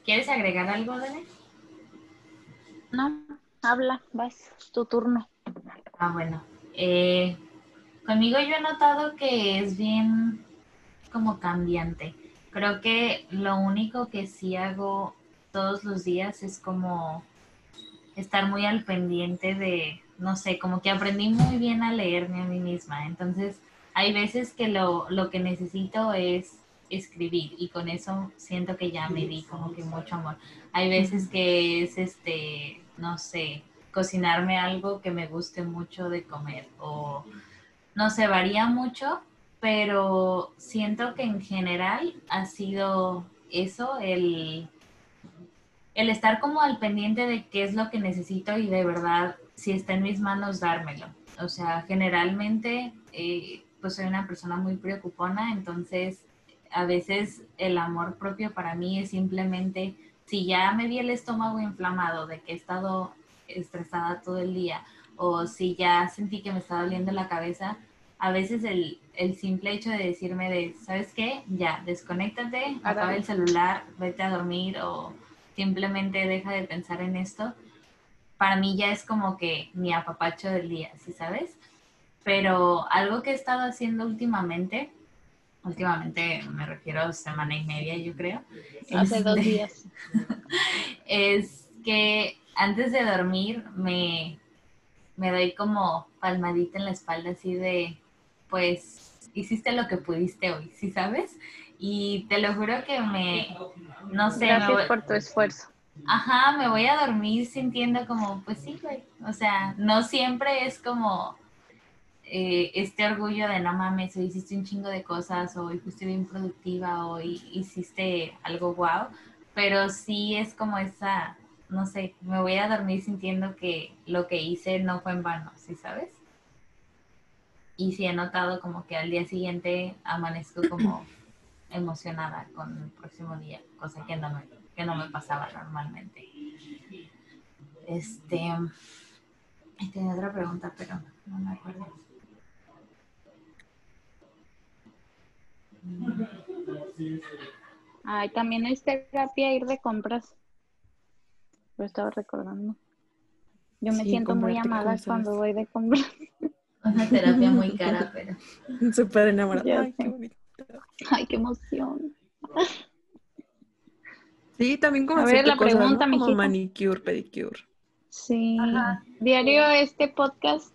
¿Quieres agregar algo, Dani? No, habla, vas, tu turno. Ah, bueno. Eh, conmigo yo he notado que es bien como cambiante. Creo que lo único que sí hago todos los días es como estar muy al pendiente de, no sé, como que aprendí muy bien a leerme a mí misma. Entonces, hay veces que lo, lo que necesito es escribir y con eso siento que ya me di como que mucho amor. Hay veces que es este, no sé, cocinarme algo que me guste mucho de comer o no sé, varía mucho, pero siento que en general ha sido eso, el, el estar como al pendiente de qué es lo que necesito y de verdad, si está en mis manos, dármelo. O sea, generalmente, eh, pues soy una persona muy preocupona, entonces a veces el amor propio para mí es simplemente, si ya me vi el estómago inflamado de que he estado estresada todo el día o si ya sentí que me estaba doliendo la cabeza, a veces el, simple hecho de decirme de, ¿sabes qué? Ya, desconéctate, apaga el celular, vete a dormir o simplemente deja de pensar en esto, para mí ya es como que mi apapacho del día, ¿sí sabes? Pero algo que he estado haciendo últimamente, últimamente me refiero a semana y media, yo creo. Hace dos este, días. Es que antes de dormir me, me doy como palmadita en la espalda así de, pues, hiciste lo que pudiste hoy, ¿sí sabes? Y te lo juro que me, no sé. Gracias por tu esfuerzo. Ajá, me voy a dormir sintiendo como, pues sí, güey. O sea, no siempre es como eh, este orgullo de no mames, hoy hiciste un chingo de cosas, o hoy fuiste bien productiva, o hoy hiciste algo guau. Pero sí es como esa, no sé, me voy a dormir sintiendo que lo que hice no fue en vano, ¿sí sabes? Y sí he notado como que al día siguiente amanezco como emocionada con el próximo día, cosa que no me, que no me pasaba normalmente. Este, tenía otra pregunta, pero no me acuerdo. Ay, también es terapia ir de compras. Lo estaba recordando. Yo me siento muy amada cuando voy de compras. Una terapia muy cara, pero. Súper enamorada. Ay, qué bonito. Ay, qué emoción. Sí, también como A ver, la pregunta, ¿no? Como manicure, pedicure. Sí. Diario este podcast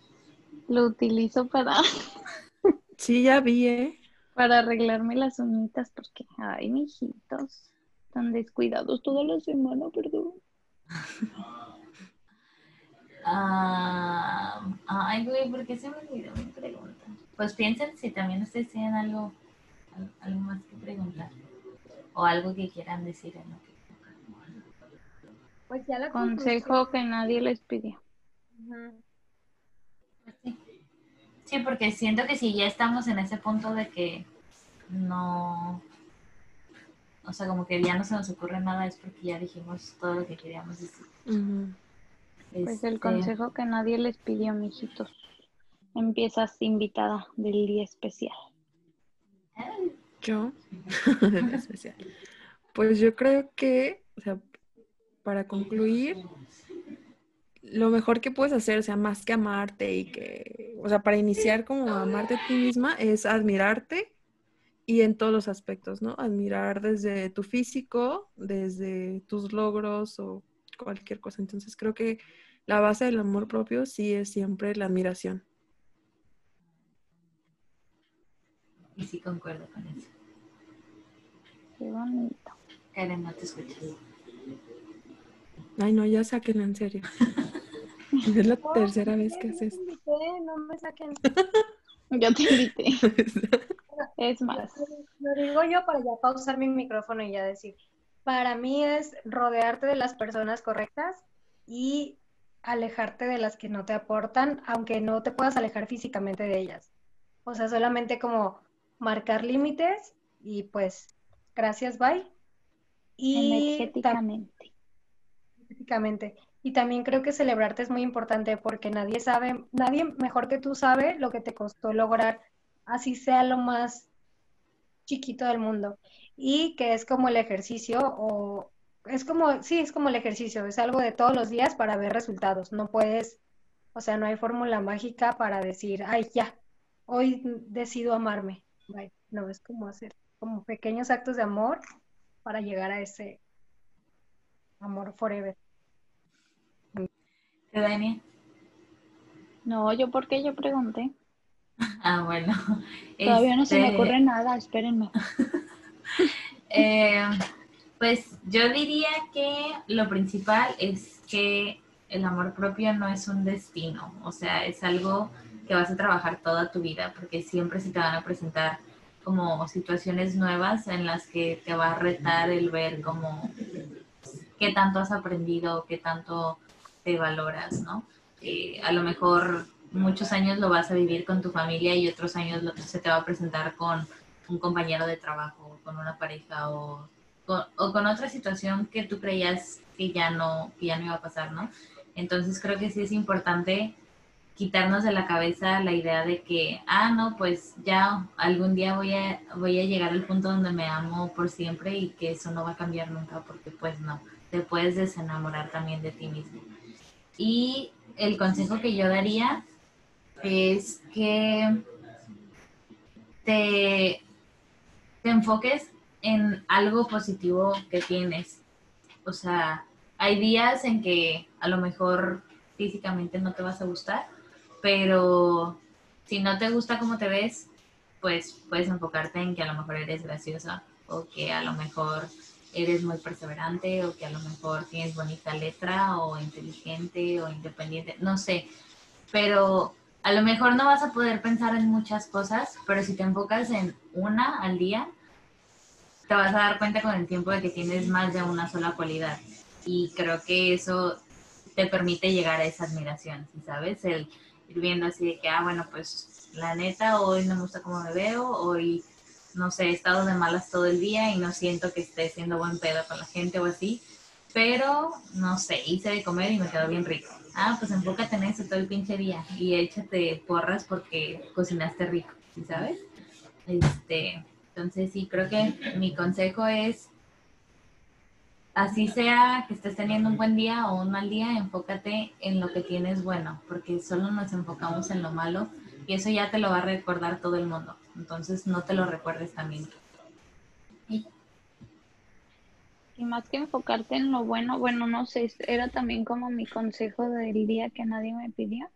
lo utilizo para. sí, ya vi, ¿eh? Para arreglarme las uñitas, porque, ay, mijitos, tan descuidados toda la semana, perdón. Ah, ay, güey, ¿por qué se me olvidó mi pregunta? Pues piensen si también ustedes tienen algo, algo más que preguntar o algo que quieran decir en lo que pues ya la Consejo que nadie les pidió. Sí. sí, porque siento que si ya estamos en ese punto de que no, o sea, como que ya no se nos ocurre nada, es porque ya dijimos todo lo que queríamos decir. Pues el este, consejo que nadie les pidió, mijitos. Empiezas invitada del día especial. Yo, especial. Pues yo creo que, o sea, para concluir, lo mejor que puedes hacer, o sea, más que amarte y que, o sea, para iniciar como amarte a ti misma, es admirarte y en todos los aspectos, ¿no? Admirar desde tu físico, desde tus logros o cualquier cosa. Entonces creo que la base del amor propio sí es siempre la admiración. Y sí concuerdo con eso. Qué bonito. Karen, no te escuchas. Ay, no, ya sáquenla en serio. es la tercera vez que haces. No me saquen. Yo te invité. es más. Lo digo yo para ya pausar mi micrófono y ya decir para mí es rodearte de las personas correctas y alejarte de las que no te aportan, aunque no te puedas alejar físicamente de ellas. O sea, solamente como marcar límites y pues, gracias, bye. Y energéticamente. Energéticamente. Y también creo que celebrarte es muy importante porque nadie sabe, nadie mejor que tú sabe lo que te costó lograr, así sea lo más chiquito del mundo y que es como el ejercicio o es como, sí, es como el ejercicio, es algo de todos los días para ver resultados. No puedes, o sea, no hay fórmula mágica para decir, ay, ya, hoy decido amarme. No, es como hacer como pequeños actos de amor para llegar a ese amor forever. Dani? No, yo porque yo pregunté. Ah, bueno. Todavía no se me este ocurre nada, espérenme. Eh, pues yo diría que lo principal es que el amor propio no es un destino, o sea, es algo que vas a trabajar toda tu vida, porque siempre se te van a presentar como situaciones nuevas en las que te va a retar el ver como qué tanto has aprendido, qué tanto te valoras, ¿no? Eh, a lo mejor muchos años lo vas a vivir con tu familia y otros años se te va a presentar con un compañero de trabajo, con una pareja o con, o con otra situación que tú creías que ya no, que ya no iba a pasar, ¿no? Entonces creo que sí es importante quitarnos de la cabeza la idea de que, ah, no, pues ya algún día voy a, voy a llegar al punto donde me amo por siempre y que eso no va a cambiar nunca, porque pues no, te puedes desenamorar también de ti mismo. Y el consejo que yo daría es que te, te enfoques en algo positivo que tienes. O sea, hay días en que a lo mejor físicamente no te vas a gustar, pero si no te gusta cómo te ves, pues puedes enfocarte en que a lo mejor eres graciosa o que a lo mejor eres muy perseverante o que a lo mejor tienes bonita letra o inteligente o independiente, no sé, pero a lo mejor no vas a poder pensar en muchas cosas, pero si te enfocas en una al día, te vas a dar cuenta con el tiempo de que tienes más de una sola cualidad. Y creo que eso te permite llegar a esa admiración, ¿sabes? El viendo así de que, ah, bueno, pues la neta, hoy no me gusta cómo me veo, hoy, no sé, he estado de malas todo el día y no siento que esté siendo buen pedo con la gente o así, pero, no sé, hice de comer y me quedó bien rico. Ah, pues enfócate en eso todo el pinche día y échate porras porque cocinaste rico, ¿sabes? Este, entonces sí, creo que mi consejo es así sea que estés teniendo un buen día o un mal día, enfócate en lo que tienes bueno, porque solo nos enfocamos en lo malo y eso ya te lo va a recordar todo el mundo. Entonces no te lo recuerdes también. Y, más que enfocarte en lo bueno, bueno, no sé, era también como mi consejo del día que nadie me pidió,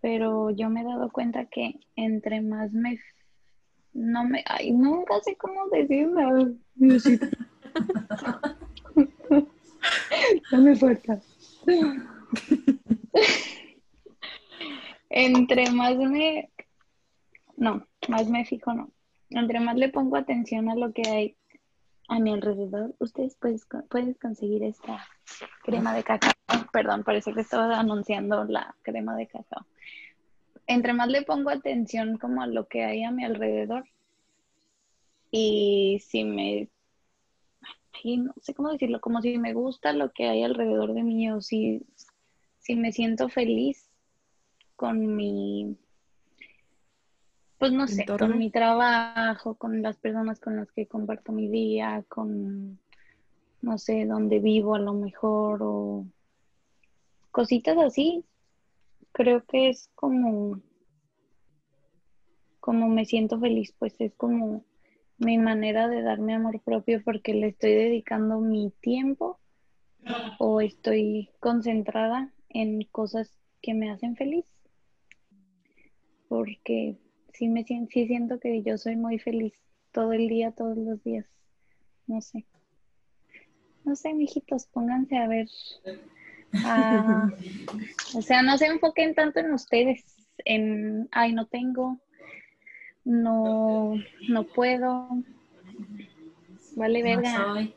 pero yo me he dado cuenta que entre más me... No me... Ay, nunca sé cómo decirlo. me falta. Entre más me... No, más me fijo, no. Entre más le pongo atención a lo que hay a mi alrededor, ustedes pueden, conseguir esta crema de cacao. Perdón, parece que estaba anunciando la crema de cacao. Entre más le pongo atención como a lo que hay a mi alrededor y si me no sé cómo decirlo, como si me gusta lo que hay alrededor de mí o si, si me siento feliz con mi, pues no sé, con mi trabajo, con las personas con las que comparto mi día, con, no sé, dónde vivo a lo mejor o cositas así. Creo que es como, como me siento feliz, pues es como mi manera de darme amor propio porque le estoy dedicando mi tiempo o estoy concentrada en cosas que me hacen feliz. Porque sí me sí siento que yo soy muy feliz todo el día, todos los días. No sé. No sé, mijitos, pónganse a ver. o sea, no se enfoquen tanto en ustedes, en, ay, no tengo, no, no puedo, vale verga.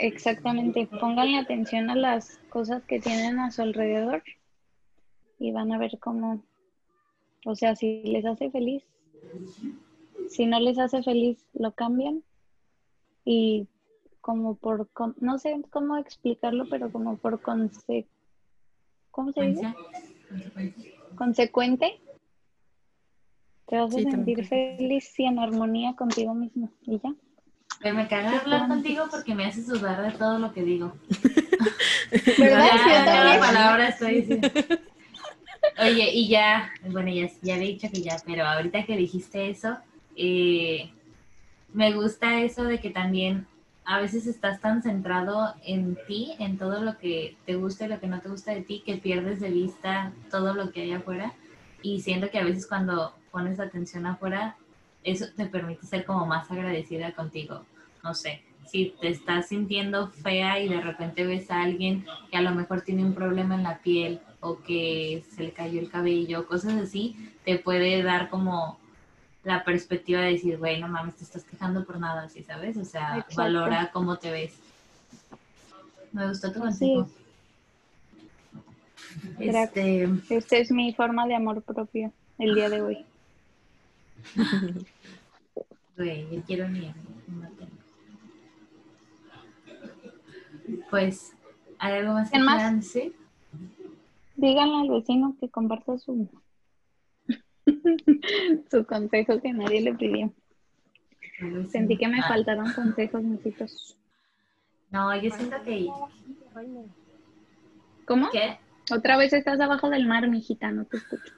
Exactamente, pónganle atención a las cosas que tienen a su alrededor y van a ver cómo, o sea, si les hace feliz, si no les hace feliz, lo cambian y como por, no sé cómo explicarlo, pero como por conse, ¿cómo se dice? Consecuente, te vas a sentir feliz y en armonía contigo mismo. Y ya. me caga hablar contigo porque me haces dudar de todo lo que digo. ¿Verdad? Ya, cada palabra estoy diciendo. Oye, y ya, bueno, ya, ya había dicho que ya, pero ahorita que dijiste eso, eh, me gusta eso de que también a veces estás tan centrado en ti, en todo lo que te gusta y lo que no te gusta de ti, que pierdes de vista todo lo que hay afuera. Y siento que a veces cuando pones atención afuera, eso te permite ser como más agradecida contigo. No sé, si te estás sintiendo fea y de repente ves a alguien que a lo mejor tiene un problema en la piel o que se le cayó el cabello, cosas así, te puede dar como la perspectiva de decir, güey, no mames, te estás quejando por nada, así, ¿sabes? O sea, valora cómo te ves. Me gustó tu consejo. Este... Esta es mi forma de amor propio el día de hoy. Güey, yo quiero no Pues, ¿hay algo más que quieran decir? Díganle al vecino que comparta su su consejo que nadie le pidió. Sentí que me ah. faltaron consejos, misitos. No, yo siento que. ¿Cómo? ¿Qué? Otra vez estás abajo del mar, mijita, no te escucho.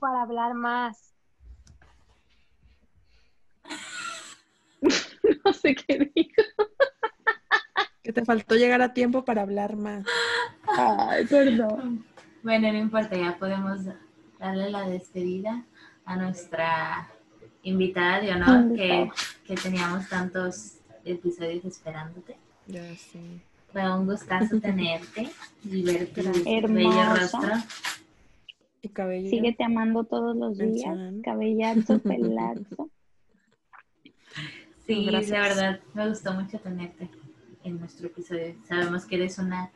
para hablar más. no sé qué dijo. Que te faltó llegar a tiempo para hablar más. Ay, perdón. Bueno, no importa, ya podemos darle la despedida a nuestra invitada de honor que, que teníamos tantos episodios esperándote. Ya sí. Fue un gustazo tenerte y ver tu bello rostro. Y cabello. Síguete amando todos los días. Cabellazo, pelazo. Sí, de verdad, me gustó mucho tenerte en nuestro episodio. Sabemos que eres una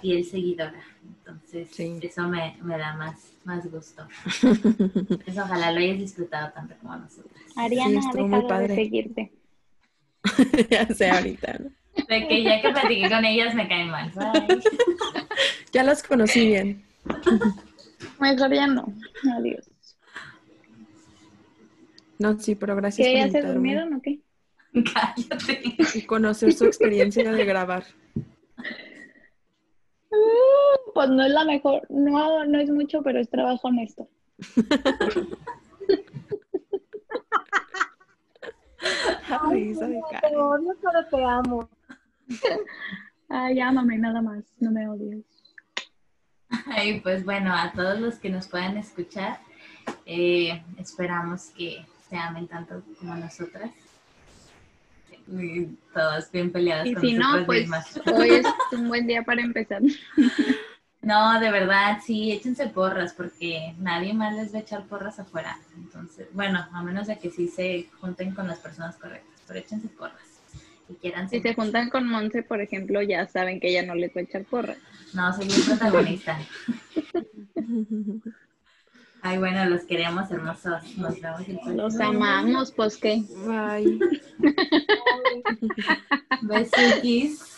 fiel seguidora. Entonces, eso me, da más, más gusto. Eso ojalá lo hayas disfrutado tanto como nosotros. Ariana, ha dejado de seguirte. ya sé ahorita, ¿no? De que ya que platiqué con ellas me caen mal. ya las conocí bien. Mejor ya no. Adiós. No, sí, pero gracias ¿Que ya se durmieron o qué? Cállate. Y conocer su experiencia de grabar. Uh, pues no es la mejor, no, no es mucho, pero es trabajo honesto. te odio, pero te amo. Ay, ámame nada más, no me odies. Ay, pues bueno, a todos los que nos puedan escuchar, eh, esperamos que se amen tanto como nosotras. Y todas bien peleadas. Y si no, pues hoy es un buen día para empezar. No, de verdad, sí, échense porras porque nadie más les va a echar porras afuera. Entonces, bueno, a menos de que sí se junten con las personas correctas, pero échense porras. Quieran si se juntan con Monse, por ejemplo, ya saben que ella no les va a echar porras. No, soy un protagonista. Ay, bueno, los queremos hermosos. Nos vemos el Los amamos, pues qué. Bye. Besuquis.